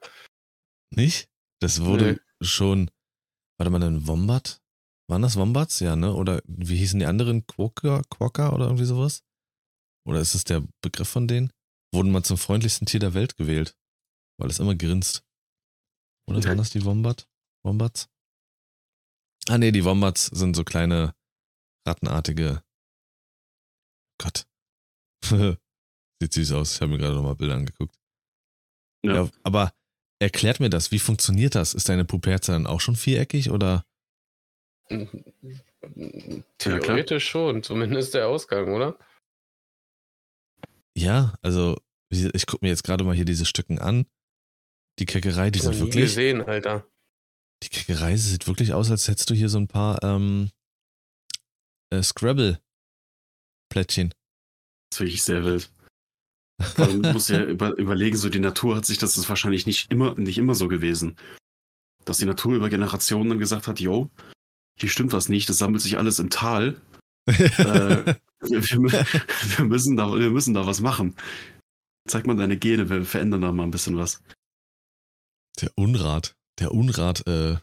Nicht? Das wurde schon. Warte mal, ein Wombat? Waren das Wombats? Ja, ne? Oder wie hießen die anderen? Quokka, Quokka oder irgendwie sowas? Oder ist es der Begriff von denen? Wurden mal zum freundlichsten Tier der Welt gewählt, weil es immer grinst. Oder waren das die Wombat? Wombats? Ah, nee, die Wombats sind so kleine rattenartige. Gott. Sieht süß aus. Ich habe mir gerade noch mal Bilder angeguckt. Ja. Ja, aber erklärt mir das, wie funktioniert das? Ist deine Puperze dann auch schon viereckig oder? Theoretisch schon, zumindest der Ausgang, oder? Ja, also ich gucke mir jetzt gerade mal hier diese Stücken an. Die Keckerei, die sind wirklich, gesehen, Alter. die Keckerei sieht wirklich aus, als hättest du hier so ein paar ähm, äh, Scrabble-Plättchen. Das ist wirklich sehr wild. Du musst ja über, überlegen, so die Natur hat sich, das ist wahrscheinlich nicht immer, nicht immer so gewesen. Dass die Natur über Generationen dann gesagt hat, yo, hier stimmt was nicht, das sammelt sich alles im Tal. Äh, wir, wir, müssen da, wir müssen da was machen. Zeig mal deine Gene, wir verändern da mal ein bisschen was. Der Unrat, der Unrat äh,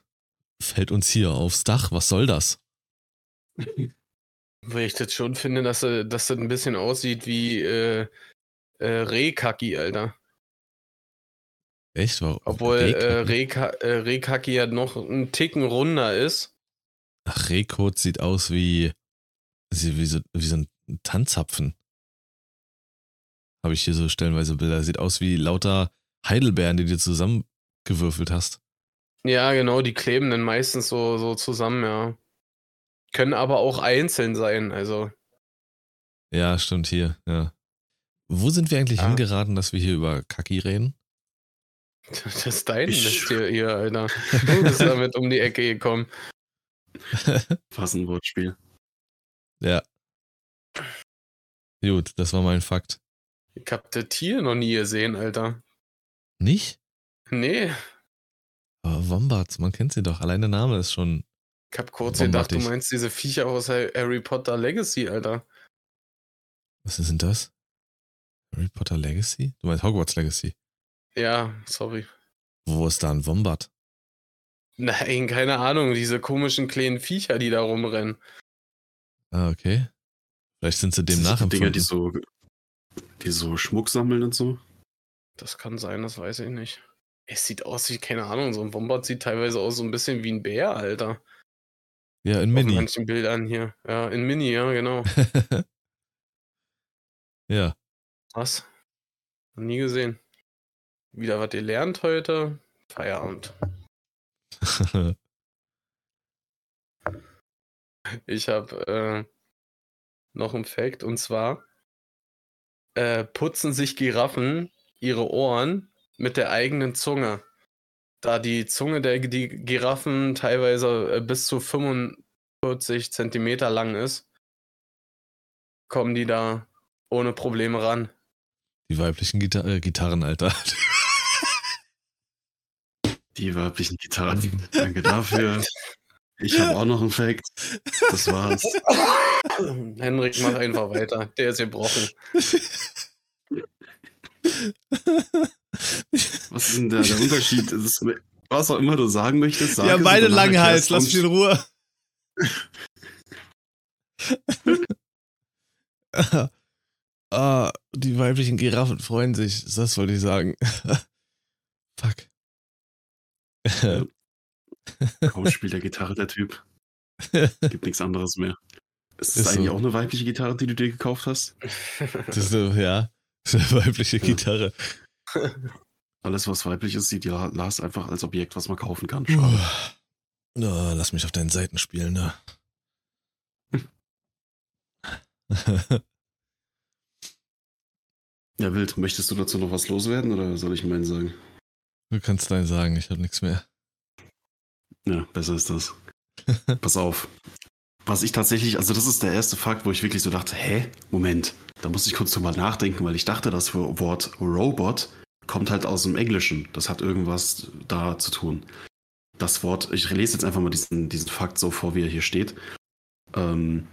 fällt uns hier aufs Dach. Was soll das? Weil ich das schon finde, dass, äh, dass das ein bisschen aussieht wie äh, äh, Rehkacki, Alter. Echt? Warum? Obwohl äh? Rehka äh, Rehkacke ja noch einen Ticken runder ist. Ach, Rehkot sieht aus wie, wie, wie, so, wie so ein Tanzapfen. Habe ich hier so stellenweise Bilder. Sieht aus wie lauter Heidelbeeren, die du zusammengewürfelt hast. Ja, genau, die kleben dann meistens so, so zusammen, ja. Können aber auch einzeln sein, also. Ja, stimmt hier, ja. Wo sind wir eigentlich Ja. hingeraten, dass wir hier über Kaki reden? Das ist dein Ich- Mist hier, hier, Alter. Du bist damit um die Ecke gekommen. Was ein Wortspiel. ja. Gut, das war mein Fakt. Ich hab das Tier noch nie gesehen, Alter. Nicht? Nee. Aber Wombats, man kennt sie doch. Allein der Name ist schon. Ich hab kurz gedacht, du meinst diese Viecher aus Harry Potter Legacy, Alter. Was ist denn das? Harry Potter Legacy? Du meinst Hogwarts Legacy. Ja, sorry. Wo ist da ein Wombat? Nein, keine Ahnung, diese komischen kleinen Viecher, die da rumrennen. Ah, okay. Vielleicht sind sie dem die Dinger, nachempfunden. die so, die so Schmuck sammeln und so. Das kann sein, das weiß ich nicht. Es sieht aus wie, keine Ahnung, so ein Wombat sieht teilweise aus so ein bisschen wie ein Bär, Alter. ja, in Auf Mini. manchen Bildern hier. Ja, in Mini, ja, genau. ja. Was? Noch nie gesehen. Wieder was ihr lernt heute. Feierabend. Ich habe äh, noch ein Fact und zwar äh, putzen sich Giraffen ihre Ohren mit der eigenen Zunge. Da die Zunge der die Giraffen teilweise äh, bis zu 45 Zentimeter lang ist, kommen die da ohne Probleme ran. Die weiblichen Gita äh, Gitarren, Alter. Die weiblichen Gitarren. Danke dafür. Ich habe auch noch einen Fact. Das war's. Henrik, mach einfach weiter. Der ist gebrochen. Was ist denn der, der Unterschied? Ist, was auch immer du sagen möchtest, sag es, beide langen Hals, lass mich in Ruhe. ah, die weiblichen Giraffen freuen sich, das wollte ich sagen. Fuck. Kaum spielt der Gitarre der Typ. Gibt nichts anderes mehr. Ist das Ist eigentlich so. auch eine weibliche Gitarre, die du dir gekauft hast? Das ist so, ja, das ist eine weibliche Gitarre. Alles, was weiblich ist, sieht ja Lars einfach als Objekt, was man kaufen kann. Schade. Na, lass mich auf deinen Seiten spielen, ne? Ja, Wild, möchtest du dazu noch was loswerden oder soll ich meinen sagen? du kannst deinen sagen, ich habe nichts mehr. Ja, besser ist das. Pass auf. Was ich tatsächlich, also das ist der erste Fakt, wo ich wirklich so dachte, hä, Moment, da muss ich kurz drüber nachdenken, weil ich dachte, das Wort Robot kommt halt aus dem Englischen. Das hat irgendwas da zu tun. Das Wort, ich lese jetzt einfach mal diesen, diesen Fakt so vor, wie er hier steht. Ähm,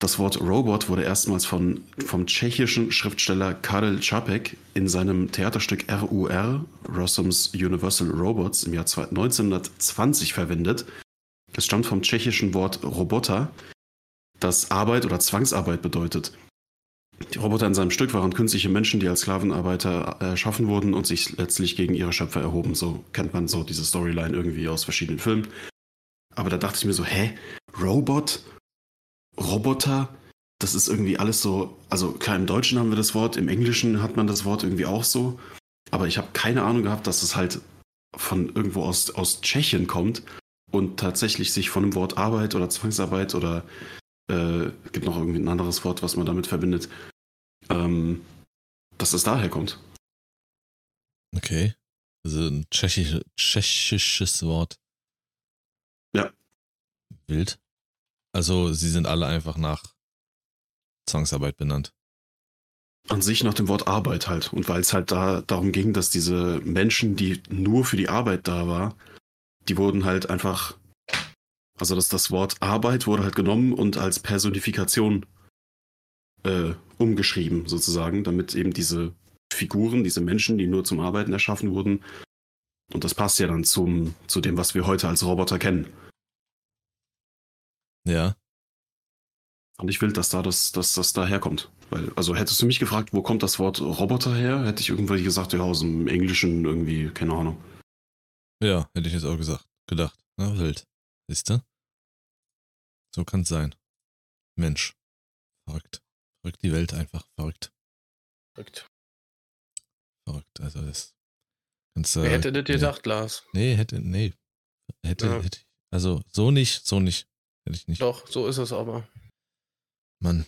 das Wort Robot wurde erstmals von, vom tschechischen Schriftsteller Karel Čapek in seinem Theaterstück RUR, Rossum's Universal Robots, im Jahr 1920 verwendet. Es stammt vom tschechischen Wort Roboter, das Arbeit oder Zwangsarbeit bedeutet. Die Roboter in seinem Stück waren künstliche Menschen, die als Sklavenarbeiter erschaffen wurden und sich letztlich gegen ihre Schöpfer erhoben. So kennt man so diese Storyline irgendwie aus verschiedenen Filmen. Aber da dachte ich mir so, hä? Robot? Roboter? Das ist irgendwie alles so, also klar, im Deutschen haben wir das Wort, im Englischen hat man das Wort irgendwie auch so. Aber ich habe keine Ahnung gehabt, dass es halt von irgendwo aus, aus Tschechien kommt und tatsächlich sich von dem Wort Arbeit oder Zwangsarbeit oder äh, gibt noch irgendwie ein anderes Wort, was man damit verbindet, ähm, dass es daher kommt. Okay. Also ein tschechische, tschechisches Wort. Ja. Wild. Also sie sind alle einfach nach Zwangsarbeit benannt. An sich nach dem Wort Arbeit halt. Und weil es halt da darum ging, dass diese Menschen, die nur für die Arbeit da war, die wurden halt einfach, also dass das Wort Arbeit wurde halt genommen und als Personifikation äh, umgeschrieben sozusagen, damit eben diese Figuren, diese Menschen, die nur zum Arbeiten erschaffen wurden, und das passt ja dann zum, zu dem, was wir heute als Roboter kennen. Ja. Fand ich wild, dass da das, dass das da herkommt. Weil, also hättest du mich gefragt, wo kommt das Wort Roboter her, hätte ich irgendwie gesagt, ja, aus dem Englischen irgendwie, keine Ahnung. Ja, hätte ich jetzt auch gesagt, gedacht. Na, wild. Siehst du? So kann es sein. Mensch. Verrückt. Verrückt die Welt einfach. Verrückt. Verrückt. Verrückt. Also das. Kannst, Wer äh, hätte das nee. gedacht, Lars? Nee, hätte, nee. Hätte, Ja. hätte. Also so nicht, so nicht. Hätte ich nicht. Doch, so ist es aber. Mann.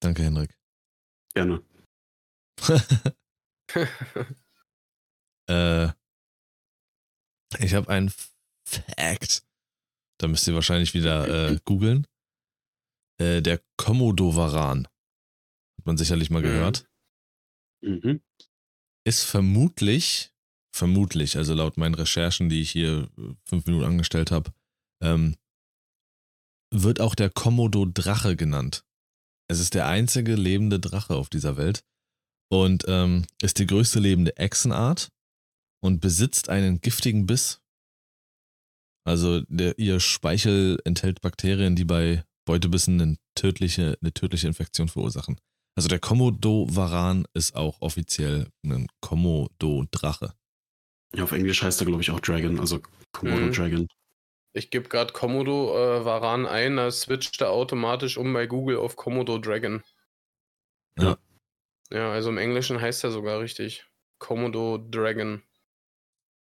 Danke, Henrik. Gerne. Äh, ich habe einen Fact. Da müsst ihr wahrscheinlich wieder äh, googeln. Äh, der Komodowaran. Hat man sicherlich mal Mhm. gehört. Mhm. Ist vermutlich, vermutlich, also laut meinen Recherchen, die ich hier fünf Minuten angestellt habe, ähm, wird auch der Komodo-Drache genannt. Es ist der einzige lebende Drache auf dieser Welt und ähm, ist die größte lebende Echsenart und besitzt einen giftigen Biss. Also der, ihr Speichel enthält Bakterien, die bei Beutebissen eine tödliche, eine tödliche Infektion verursachen. Also der Komodo-Varan ist auch offiziell ein Komodo-Drache. Ja, auf Englisch heißt er, glaube ich, auch Dragon, also Komodo Mhm. Ich gebe gerade Komodo äh, Varan ein, da switcht er automatisch um bei Google auf Komodo Dragon. Ja. Ja, also im Englischen heißt er sogar richtig. Komodo Dragon.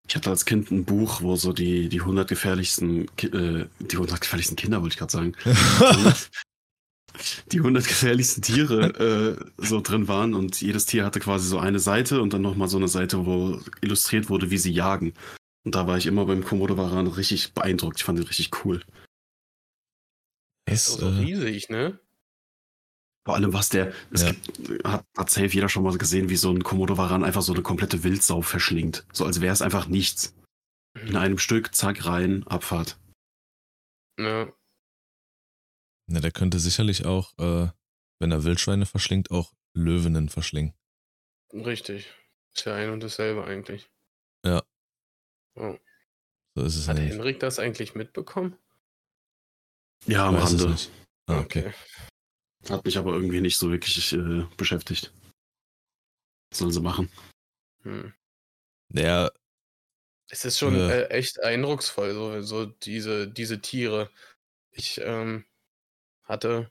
Ich hatte als Kind ein Buch, wo so die, die 100 gefährlichsten, Ki- äh, die 100 gefährlichsten Kinder, wollte ich gerade sagen, die 100 gefährlichsten Tiere äh, so drin waren und jedes Tier hatte quasi so eine Seite und dann nochmal so eine Seite, wo illustriert wurde, wie sie jagen. Und da war ich immer beim Komodo-Varan richtig beeindruckt. Ich fand den richtig cool. Ist Das, so äh, riesig, ne? Vor allem, was der, es Ja. gibt, hat, hat safe jeder schon mal gesehen, wie so ein Komodo-Varan einfach so eine komplette Wildsau verschlingt. So als wäre es einfach nichts. In einem Stück, zack, rein, Abfahrt. Ja. Na, der könnte sicherlich auch, äh, wenn er Wildschweine verschlingt, auch Löwinnen verschlingen. Richtig. Ist ja ein und dasselbe eigentlich. Ja. Oh. So ist es Hat eigentlich. Henrik das eigentlich mitbekommen? Ja, am Rande. Ah, okay. Hat mich aber irgendwie nicht so wirklich äh, beschäftigt. Was sollen sie machen? Hm. Der, Es ist schon Äh. äh, echt eindrucksvoll, so, so diese, diese Tiere. Ich ähm, hatte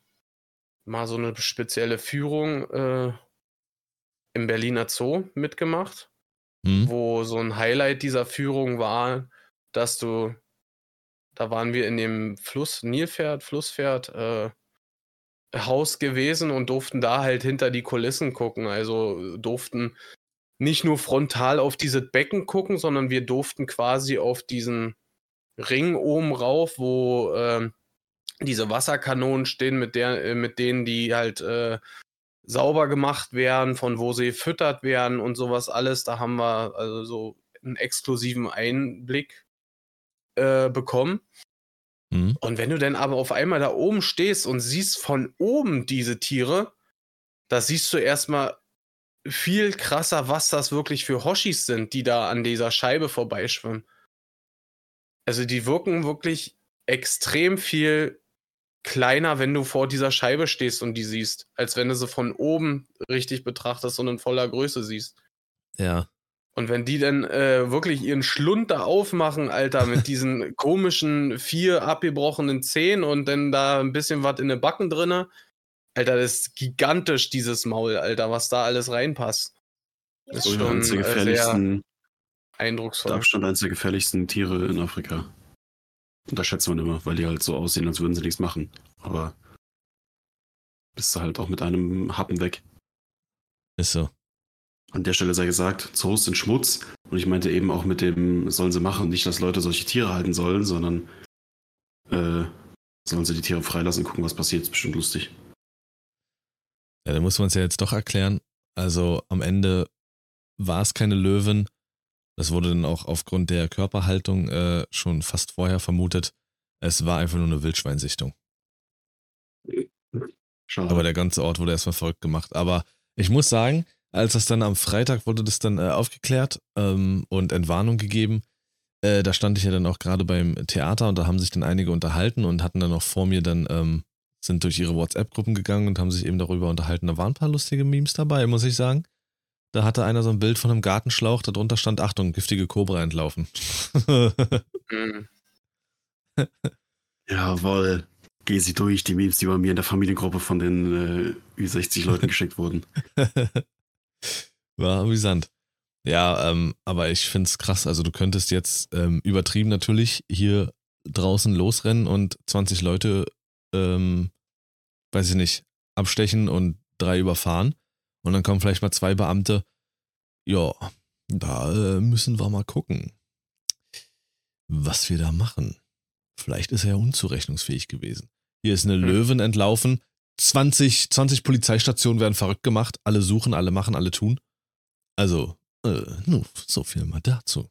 mal so eine spezielle Führung äh, im Berliner Zoo mitgemacht, hm? wo so ein Highlight dieser Führung war, dass du, da waren wir in dem Fluss, Nilpferd, Flusspferd, äh, Haus gewesen und durften da halt hinter die Kulissen gucken. Also durften nicht nur frontal auf dieses Becken gucken, sondern wir durften quasi auf diesen Ring oben rauf, wo ähm, diese Wasserkanonen stehen, mit, der, äh, mit denen die halt äh, sauber gemacht werden, von wo sie füttert werden und sowas alles. Da haben wir also so einen exklusiven Einblick äh, bekommen. Hm? Und wenn du dann aber auf einmal da oben stehst und siehst von oben diese Tiere, da siehst du erstmal viel krasser, was das wirklich für Hoshis sind, die da an dieser Scheibe vorbeischwimmen. Also die wirken wirklich extrem viel kleiner, wenn du vor dieser Scheibe stehst und die siehst, als wenn du sie von oben richtig betrachtest und in voller Größe siehst. Ja. Und wenn die dann äh, wirklich ihren Schlund da aufmachen, Alter, mit diesen komischen vier abgebrochenen Zähnen und dann da ein bisschen was in den Backen drinne, Alter, das ist gigantisch, dieses Maul, Alter, was da alles reinpasst. Das ist So schon eines der äh, sehr gefährlichsten, mit eindrucksvoll. Abstand eines der gefährlichsten Tiere in Afrika. Unterschätzt man immer, weil die halt so aussehen, als würden sie nichts machen. Aber bist du halt auch mit einem Happen weg. Ist so. An der Stelle sei gesagt, Zoos sind Schmutz. Und ich meinte eben auch mit dem, sollen sie machen, nicht, dass Leute solche Tiere halten sollen, sondern äh, sollen sie die Tiere freilassen und gucken, was passiert. Ist bestimmt lustig. Ja, dann muss man es ja jetzt doch erklären. Also am Ende war es keine Löwen. Das wurde dann auch aufgrund der Körperhaltung äh, schon fast vorher vermutet. Es war einfach nur eine Wildschweinsichtung. Schade. Aber der ganze Ort wurde erstmal verrückt gemacht. Aber ich muss sagen, als das dann am Freitag wurde das dann äh, aufgeklärt ähm, und Entwarnung gegeben. Äh, da stand ich ja dann auch gerade beim Theater und da haben sich dann einige unterhalten und hatten dann auch vor mir dann ähm, sind durch ihre WhatsApp-Gruppen gegangen und haben sich eben darüber unterhalten. Da waren ein paar lustige Memes dabei, muss ich sagen. Da hatte einer so ein Bild von einem Gartenschlauch, darunter stand, Achtung, giftige Kobra entlaufen. Mhm. Jawohl. Geh sie durch, die Memes, die bei mir in der Familiengruppe von den äh, Ü60 Leuten geschickt wurden. War amüsant. Ja, ähm, aber ich find's krass. Also du könntest jetzt ähm, übertrieben natürlich hier draußen losrennen und 20 Leute, ähm, weiß ich nicht, abstechen und drei überfahren. Und dann kommen vielleicht mal zwei Beamte. Ja, da äh, müssen wir mal gucken, was wir da machen. Vielleicht ist er ja unzurechnungsfähig gewesen. Hier ist eine Hm. Löwen entlaufen. 20, 20 Polizeistationen werden verrückt gemacht. Alle suchen, alle machen, alle tun. Also, äh, nur so viel mal dazu.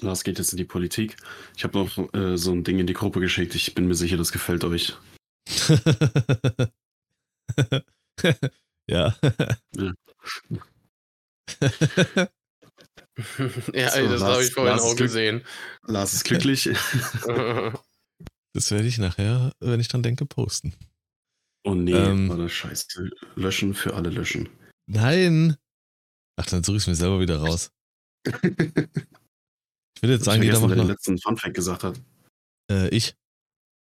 Lars geht jetzt in die Politik. Ich habe noch äh, so ein Ding in die Gruppe geschickt. Ich bin mir sicher, das gefällt euch. ja. Ja. ja, So, das habe ich vorhin auch gesehen. Lars ist glücklich. Das werde ich nachher, wenn ich dran denke, posten. Oh nee, Ähm. war das scheiße. Löschen für alle löschen. Nein! Ach, dann suche ich es mir selber wieder raus. Ich würde jetzt sagen, jeder macht wer den noch. letzten Funfact gesagt hat. Äh, ich.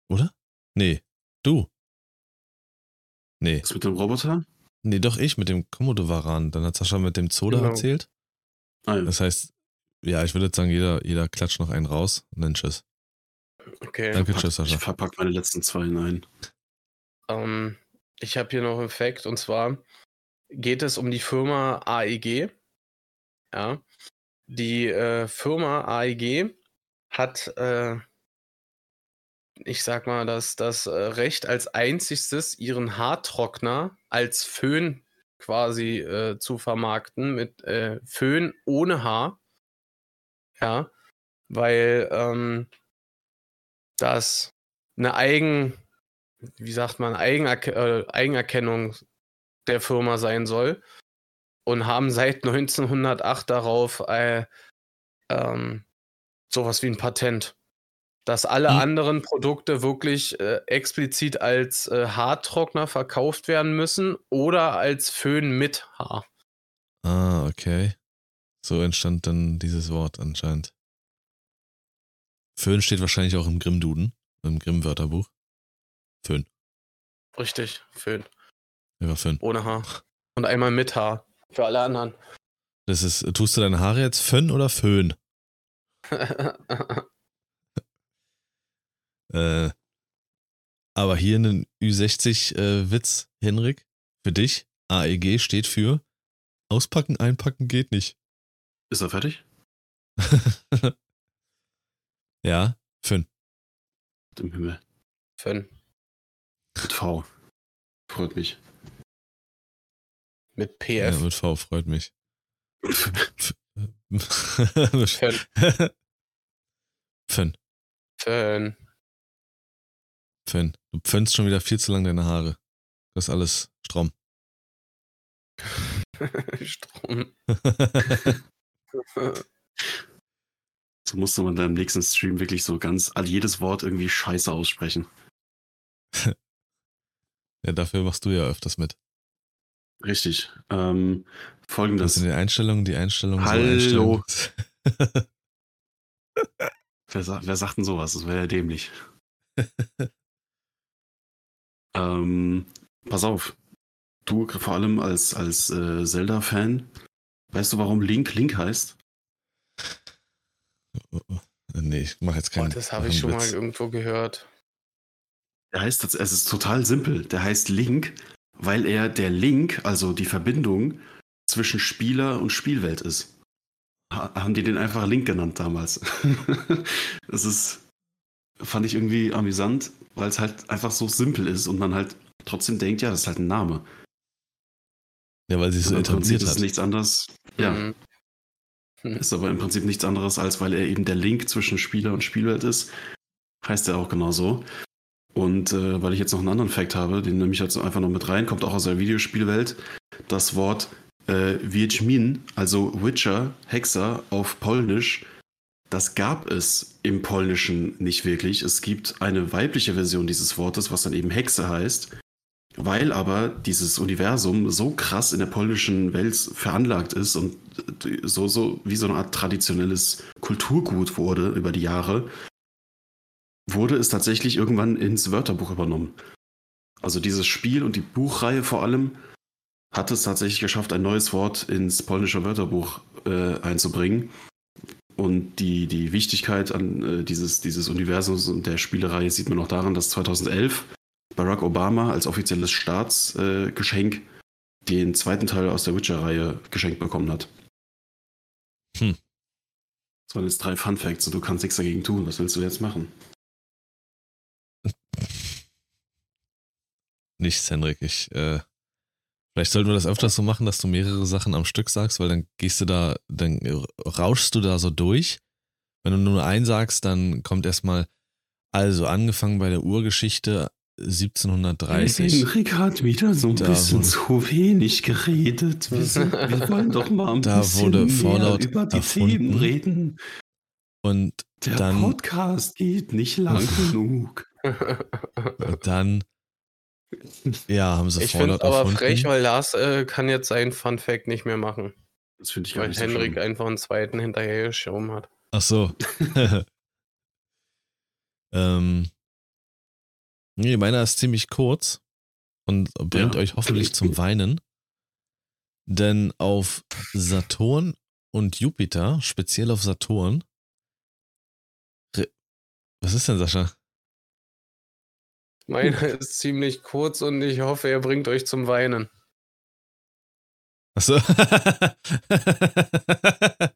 Oder? Nee. Du. Nee. Das mit dem Roboter? Nee, doch ich mit dem Komodo-Varan. Dann hat Sascha mit dem Zoda Genau. erzählt. Ah, ja. Das heißt, ja, ich würde jetzt sagen, jeder, jeder klatscht noch einen raus und dann tschüss. Okay. Danke, tschüss, Sascha. Ich verpack meine letzten zwei hinein. Ähm, ich habe hier noch einen Fact und zwar geht es um die Firma AEG. Ja. Die äh, Firma AEG hat, äh, ich sag mal, das, das äh, Recht als einzigstes ihren Haartrockner als Föhn quasi äh, zu vermarkten mit äh, Föhn ohne Haar. Ja. Weil ähm, das eine Eigen, wie sagt man, Eigenerke äh, Eigenerkennung der Firma sein soll und haben seit 1908 darauf äh, ähm, sowas wie ein Patent. Dass alle Hm. anderen Produkte wirklich äh, explizit als äh, Haartrockner verkauft werden müssen oder als Föhn mit Haar. Ah, okay. So entstand dann dieses Wort anscheinend. Föhn steht wahrscheinlich auch im Grimm-Duden, im Grimm-Wörterbuch. Föhn. Richtig, Föhn. Einfach Föhn. Ohne Haar. Und einmal mit Haar. Für alle anderen. Das ist, tust du deine Haare jetzt Fön oder Föhn? Äh, aber hier einen Ü60-Witz, Henrik, für dich. AEG steht für Auspacken, einpacken geht nicht. Ist er fertig? ja, Fön. Im Himmel. Föhn. Mit V. Freut mich. Mit Ja, PF. mit V, freut mich. Fön. Fön. Fön. Fön. Du pfönnst schon wieder viel zu lang deine Haare. Das ist alles Strom. Strom. So musste man dann im nächsten Stream wirklich so ganz all jedes Wort irgendwie scheiße aussprechen. ja, dafür machst du ja öfters mit. Richtig. Ähm, Das Folgendes. sind die Einstellungen, die Einstellungen. Hallo. So Einstellungen. Wer, wer sagt denn sowas? Das wäre ja dämlich. ähm, pass auf. Du vor allem als, als äh, Zelda-Fan, weißt du, warum Link Link heißt? nee, ich mach jetzt keinen. das habe ich schon keinen mal Witz. irgendwo gehört. Der heißt, es ist total simpel. Der heißt Link, weil er der Link, also die Verbindung zwischen Spieler und Spielwelt ist. Ha haben die den einfach Link genannt damals. das ist, fand ich irgendwie amüsant, weil es halt einfach so simpel ist und man halt trotzdem denkt, ja, das ist halt ein Name. Ja, weil sie es so Und Im Prinzip etabliert ist es hat. nichts anderes. Ja, Mhm. ist aber im Prinzip nichts anderes, als weil er eben der Link zwischen Spieler und Spielwelt ist. Heißt er auch genauso. Und äh, weil ich jetzt noch einen anderen Fact habe, den nehme ich jetzt einfach noch mit rein, kommt auch aus der Videospielwelt. Das Wort äh, Wiedźmin, also Witcher, Hexer auf Polnisch, das gab es im Polnischen nicht wirklich. Es gibt eine weibliche Version dieses Wortes, was dann eben Hexe heißt. Weil aber dieses Universum so krass in der polnischen Welt veranlagt ist und so, so wie so eine Art traditionelles Kulturgut wurde über die Jahre, wurde es tatsächlich irgendwann ins Wörterbuch übernommen. Also dieses Spiel und die Buchreihe vor allem hat es tatsächlich geschafft, ein neues Wort ins polnische Wörterbuch äh, einzubringen. Und die, die Wichtigkeit an äh, dieses, dieses Universums und der Spielerei sieht man auch daran, dass 2011 Barack Obama als offizielles Staatsgeschenk äh, den zweiten Teil aus der Witcher-Reihe geschenkt bekommen hat. Hm. Das waren jetzt drei Fun Facts und du kannst nichts dagegen tun. Was willst du jetzt machen? Nichts, Henrik. Ich, äh, vielleicht sollten wir das öfters so machen, dass du mehrere Sachen am Stück sagst, weil dann gehst du da, dann rauschst du da so durch. Wenn du nur einen sagst, dann kommt erstmal, also angefangen bei der Urgeschichte 1730. Henrik hat wieder so ein da bisschen wurde, zu wenig geredet. Wir, sind, wir wollen doch mal ein da bisschen wurde mehr über die erfunden. Themen reden. Und der dann, Podcast geht nicht lang genug. Und dann ja, haben sie Ich finde aber frech, weil Lars äh, kann jetzt seinen Fun Fact nicht mehr machen. Das finde ich gar Weil Henrik so einfach einen zweiten hinterher geschoben hat. Ach so. ähm, nee, meiner ist ziemlich kurz und bringt ja. euch hoffentlich zum Weinen. Denn auf Saturn und Jupiter, speziell auf Saturn. Was ist denn, Sascha? Meiner ist ziemlich kurz und ich hoffe, er bringt euch zum Weinen. Achso.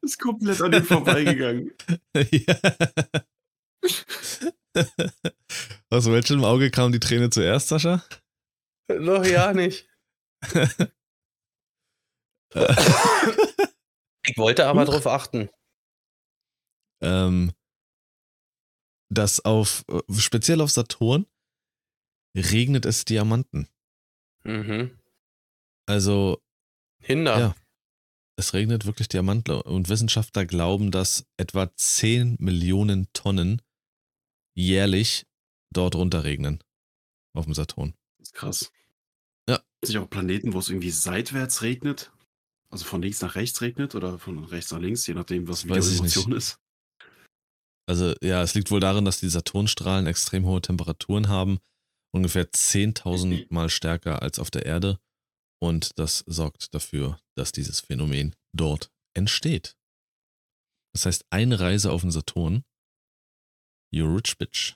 ist komplett an ihm vorbeigegangen. ja. Aus welchem Auge kam die Träne zuerst, Sascha? Noch ja nicht. ich wollte aber drauf achten. Ähm, dass auf, äh, speziell auf Saturn, regnet es Diamanten. Mhm. Also. Hinder. Ja. Es regnet wirklich Diamanten und Wissenschaftler glauben, dass etwa 10 Millionen Tonnen jährlich dort runterregnen. Auf dem Saturn. Das ist krass. Ja. Sind auch Planeten, wo es irgendwie seitwärts regnet? Also von links nach rechts regnet oder von rechts nach links, je nachdem, was die Situation ist? Also ja, es liegt wohl darin, dass die Saturnstrahlen extrem hohe Temperaturen haben ungefähr 10.000 Mal stärker als auf der Erde. Und das sorgt dafür, dass dieses Phänomen dort entsteht. Das heißt, eine Reise auf den Saturn. You rich bitch.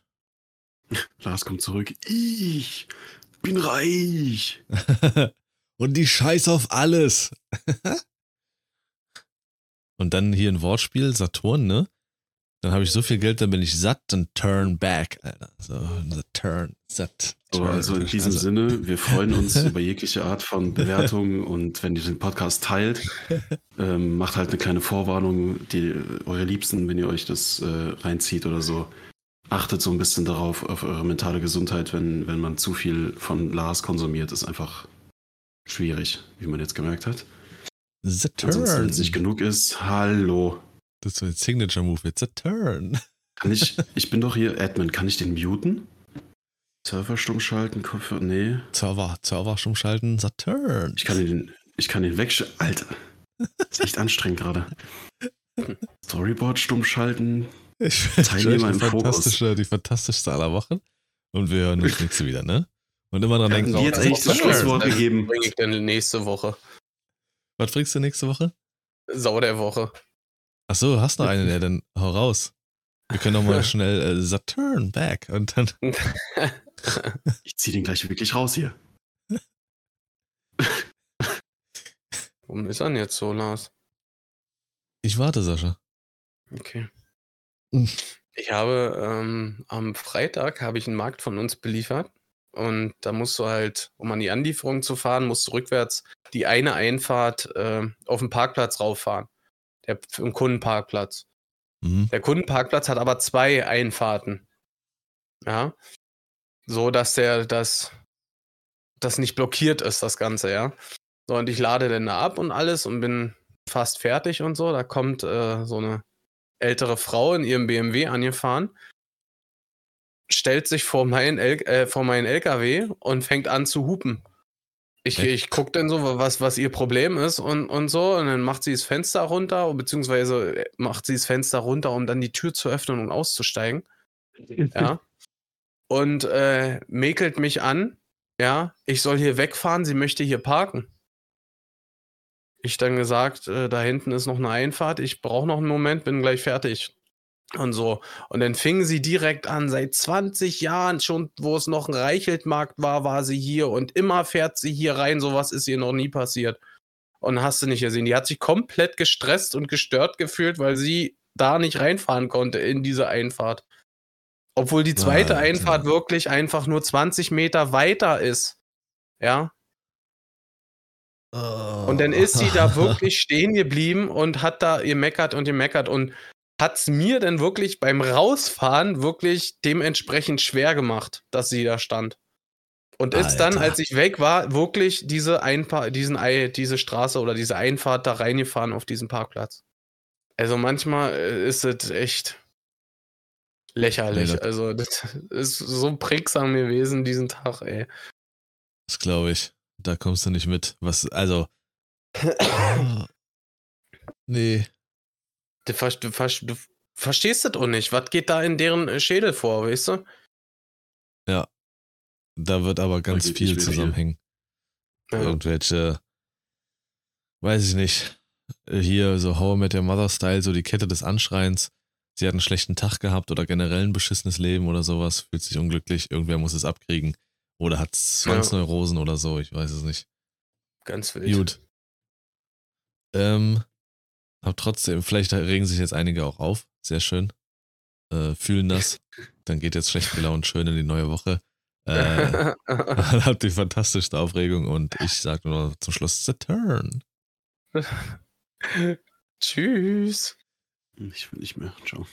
Lars kommt zurück. Ich bin reich. Und die Scheiß auf alles. Und dann hier ein Wortspiel, Saturn, ne? Dann habe ich so viel Geld, dann bin ich satt und turn back. Alter. So, turn, satt. Turn. also in diesem also. Sinne, wir freuen uns über jegliche Art von Bewertung und wenn ihr den Podcast teilt, ähm, macht halt eine kleine Vorwarnung, die eure Liebsten, wenn ihr euch das äh, reinzieht oder so, achtet so ein bisschen darauf, auf eure mentale Gesundheit, wenn, wenn man zu viel von Lars konsumiert, ist einfach schwierig, wie man jetzt gemerkt hat. The turn. Ansonsten, wenn es nicht genug ist, hallo. Das ist ein Signature-Move. It's a turn. Kann ich, ich bin doch hier Admin, kann ich den muten? Server stumm schalten, Kopfhörer, nee. Server, Server stumm schalten, Saturn. Ich kann den, ich kann den wegschalten. Alter. Das ist echt anstrengend gerade. Storyboard stumm schalten. Ich Teilnehmer im fantastische, Die fantastischste aller Wochen. Und wir hören uns nächste wieder, ne? Und immer dran ja, denken. Jetzt echt das Schlusswort gegeben. bringe ich denn nächste Woche? Was bringst du nächste Woche? Sau der Woche. Ach so, hast noch einen, ja, dann hau raus. Wir können doch mal schnell äh, Saturn back und dann. ich zieh den gleich wirklich raus hier. Warum ist er denn jetzt so, Lars? Ich warte, Sascha. Okay. Hm. Ich habe ähm, am Freitag habe ich einen Markt von uns beliefert und da musst du halt, um an die Anlieferung zu fahren, musst du rückwärts die eine Einfahrt äh, auf den Parkplatz rauffahren der, im Kundenparkplatz. Mhm. Der Kundenparkplatz hat aber zwei Einfahrten. Ja. So, dass der, das, das nicht blockiert ist, das Ganze, ja. So, und ich lade dann da ab und alles und bin fast fertig und so. Da kommt äh, so eine ältere Frau in ihrem BMW angefahren, stellt sich vor meinen, äh, vor meinen LKW und fängt an zu hupen. Ich, ich gucke dann so, was, was ihr Problem ist und, und so. Und dann macht sie das Fenster runter, beziehungsweise äh, macht sie das Fenster runter, um dann die Tür zu öffnen und auszusteigen. Ja. Und äh, mäkelt mich an. Ja, ich soll hier wegfahren, sie möchte hier parken. Ich dann gesagt, äh, da hinten ist noch eine Einfahrt, ich brauche noch einen Moment, bin gleich fertig. Und so. Und dann fing sie direkt an, seit 20 Jahren schon, wo es noch ein Reicheltmarkt war, war sie hier und immer fährt sie hier rein. Sowas ist ihr noch nie passiert. Und hast du nicht gesehen. Die hat sich komplett gestresst und gestört gefühlt, weil sie da nicht reinfahren konnte in diese Einfahrt. Obwohl die zweite Alter. Einfahrt wirklich einfach nur 20 Meter weiter ist. Ja. Und dann ist sie da wirklich stehen geblieben und hat da gemeckert und gemeckert und hat es mir dann wirklich beim Rausfahren wirklich dementsprechend schwer gemacht, dass sie da stand. Und ist dann, Alter. als ich weg war, wirklich diese, Einpa diesen, diese Straße oder diese Einfahrt da reingefahren auf diesen Parkplatz. Also manchmal äh, ist es echt lächerlich. Nee, das- also das ist so prägsam gewesen diesen Tag, ey. Das glaube ich. Da kommst du nicht mit. Was, also. nee. Du, ver du, ver du verstehst das auch nicht. Was geht da in deren äh, Schädel vor, weißt du? Da wird aber ganz geht viel zusammenhängen. Ja. Irgendwelche, weiß ich nicht. äh, Hier so How Met Your Mother Style, so die Kette des Anschreins. Sie hat einen schlechten Tag gehabt oder generell ein beschissenes Leben oder sowas, fühlt sich unglücklich, irgendwer muss es abkriegen. Oder hat Zwangsneurosen oder so, ich weiß es nicht. Ganz wild. Gut. Ähm, hab trotzdem, vielleicht regen sich jetzt einige auch auf. Sehr schön. Äh, fühlen das. Dann geht jetzt schlecht gelaunt schön in die neue Woche. Äh, habt die fantastischste Aufregung und ich sag nur zum Schluss The Turn. Tschüss. Ich will nicht mehr. Ciao.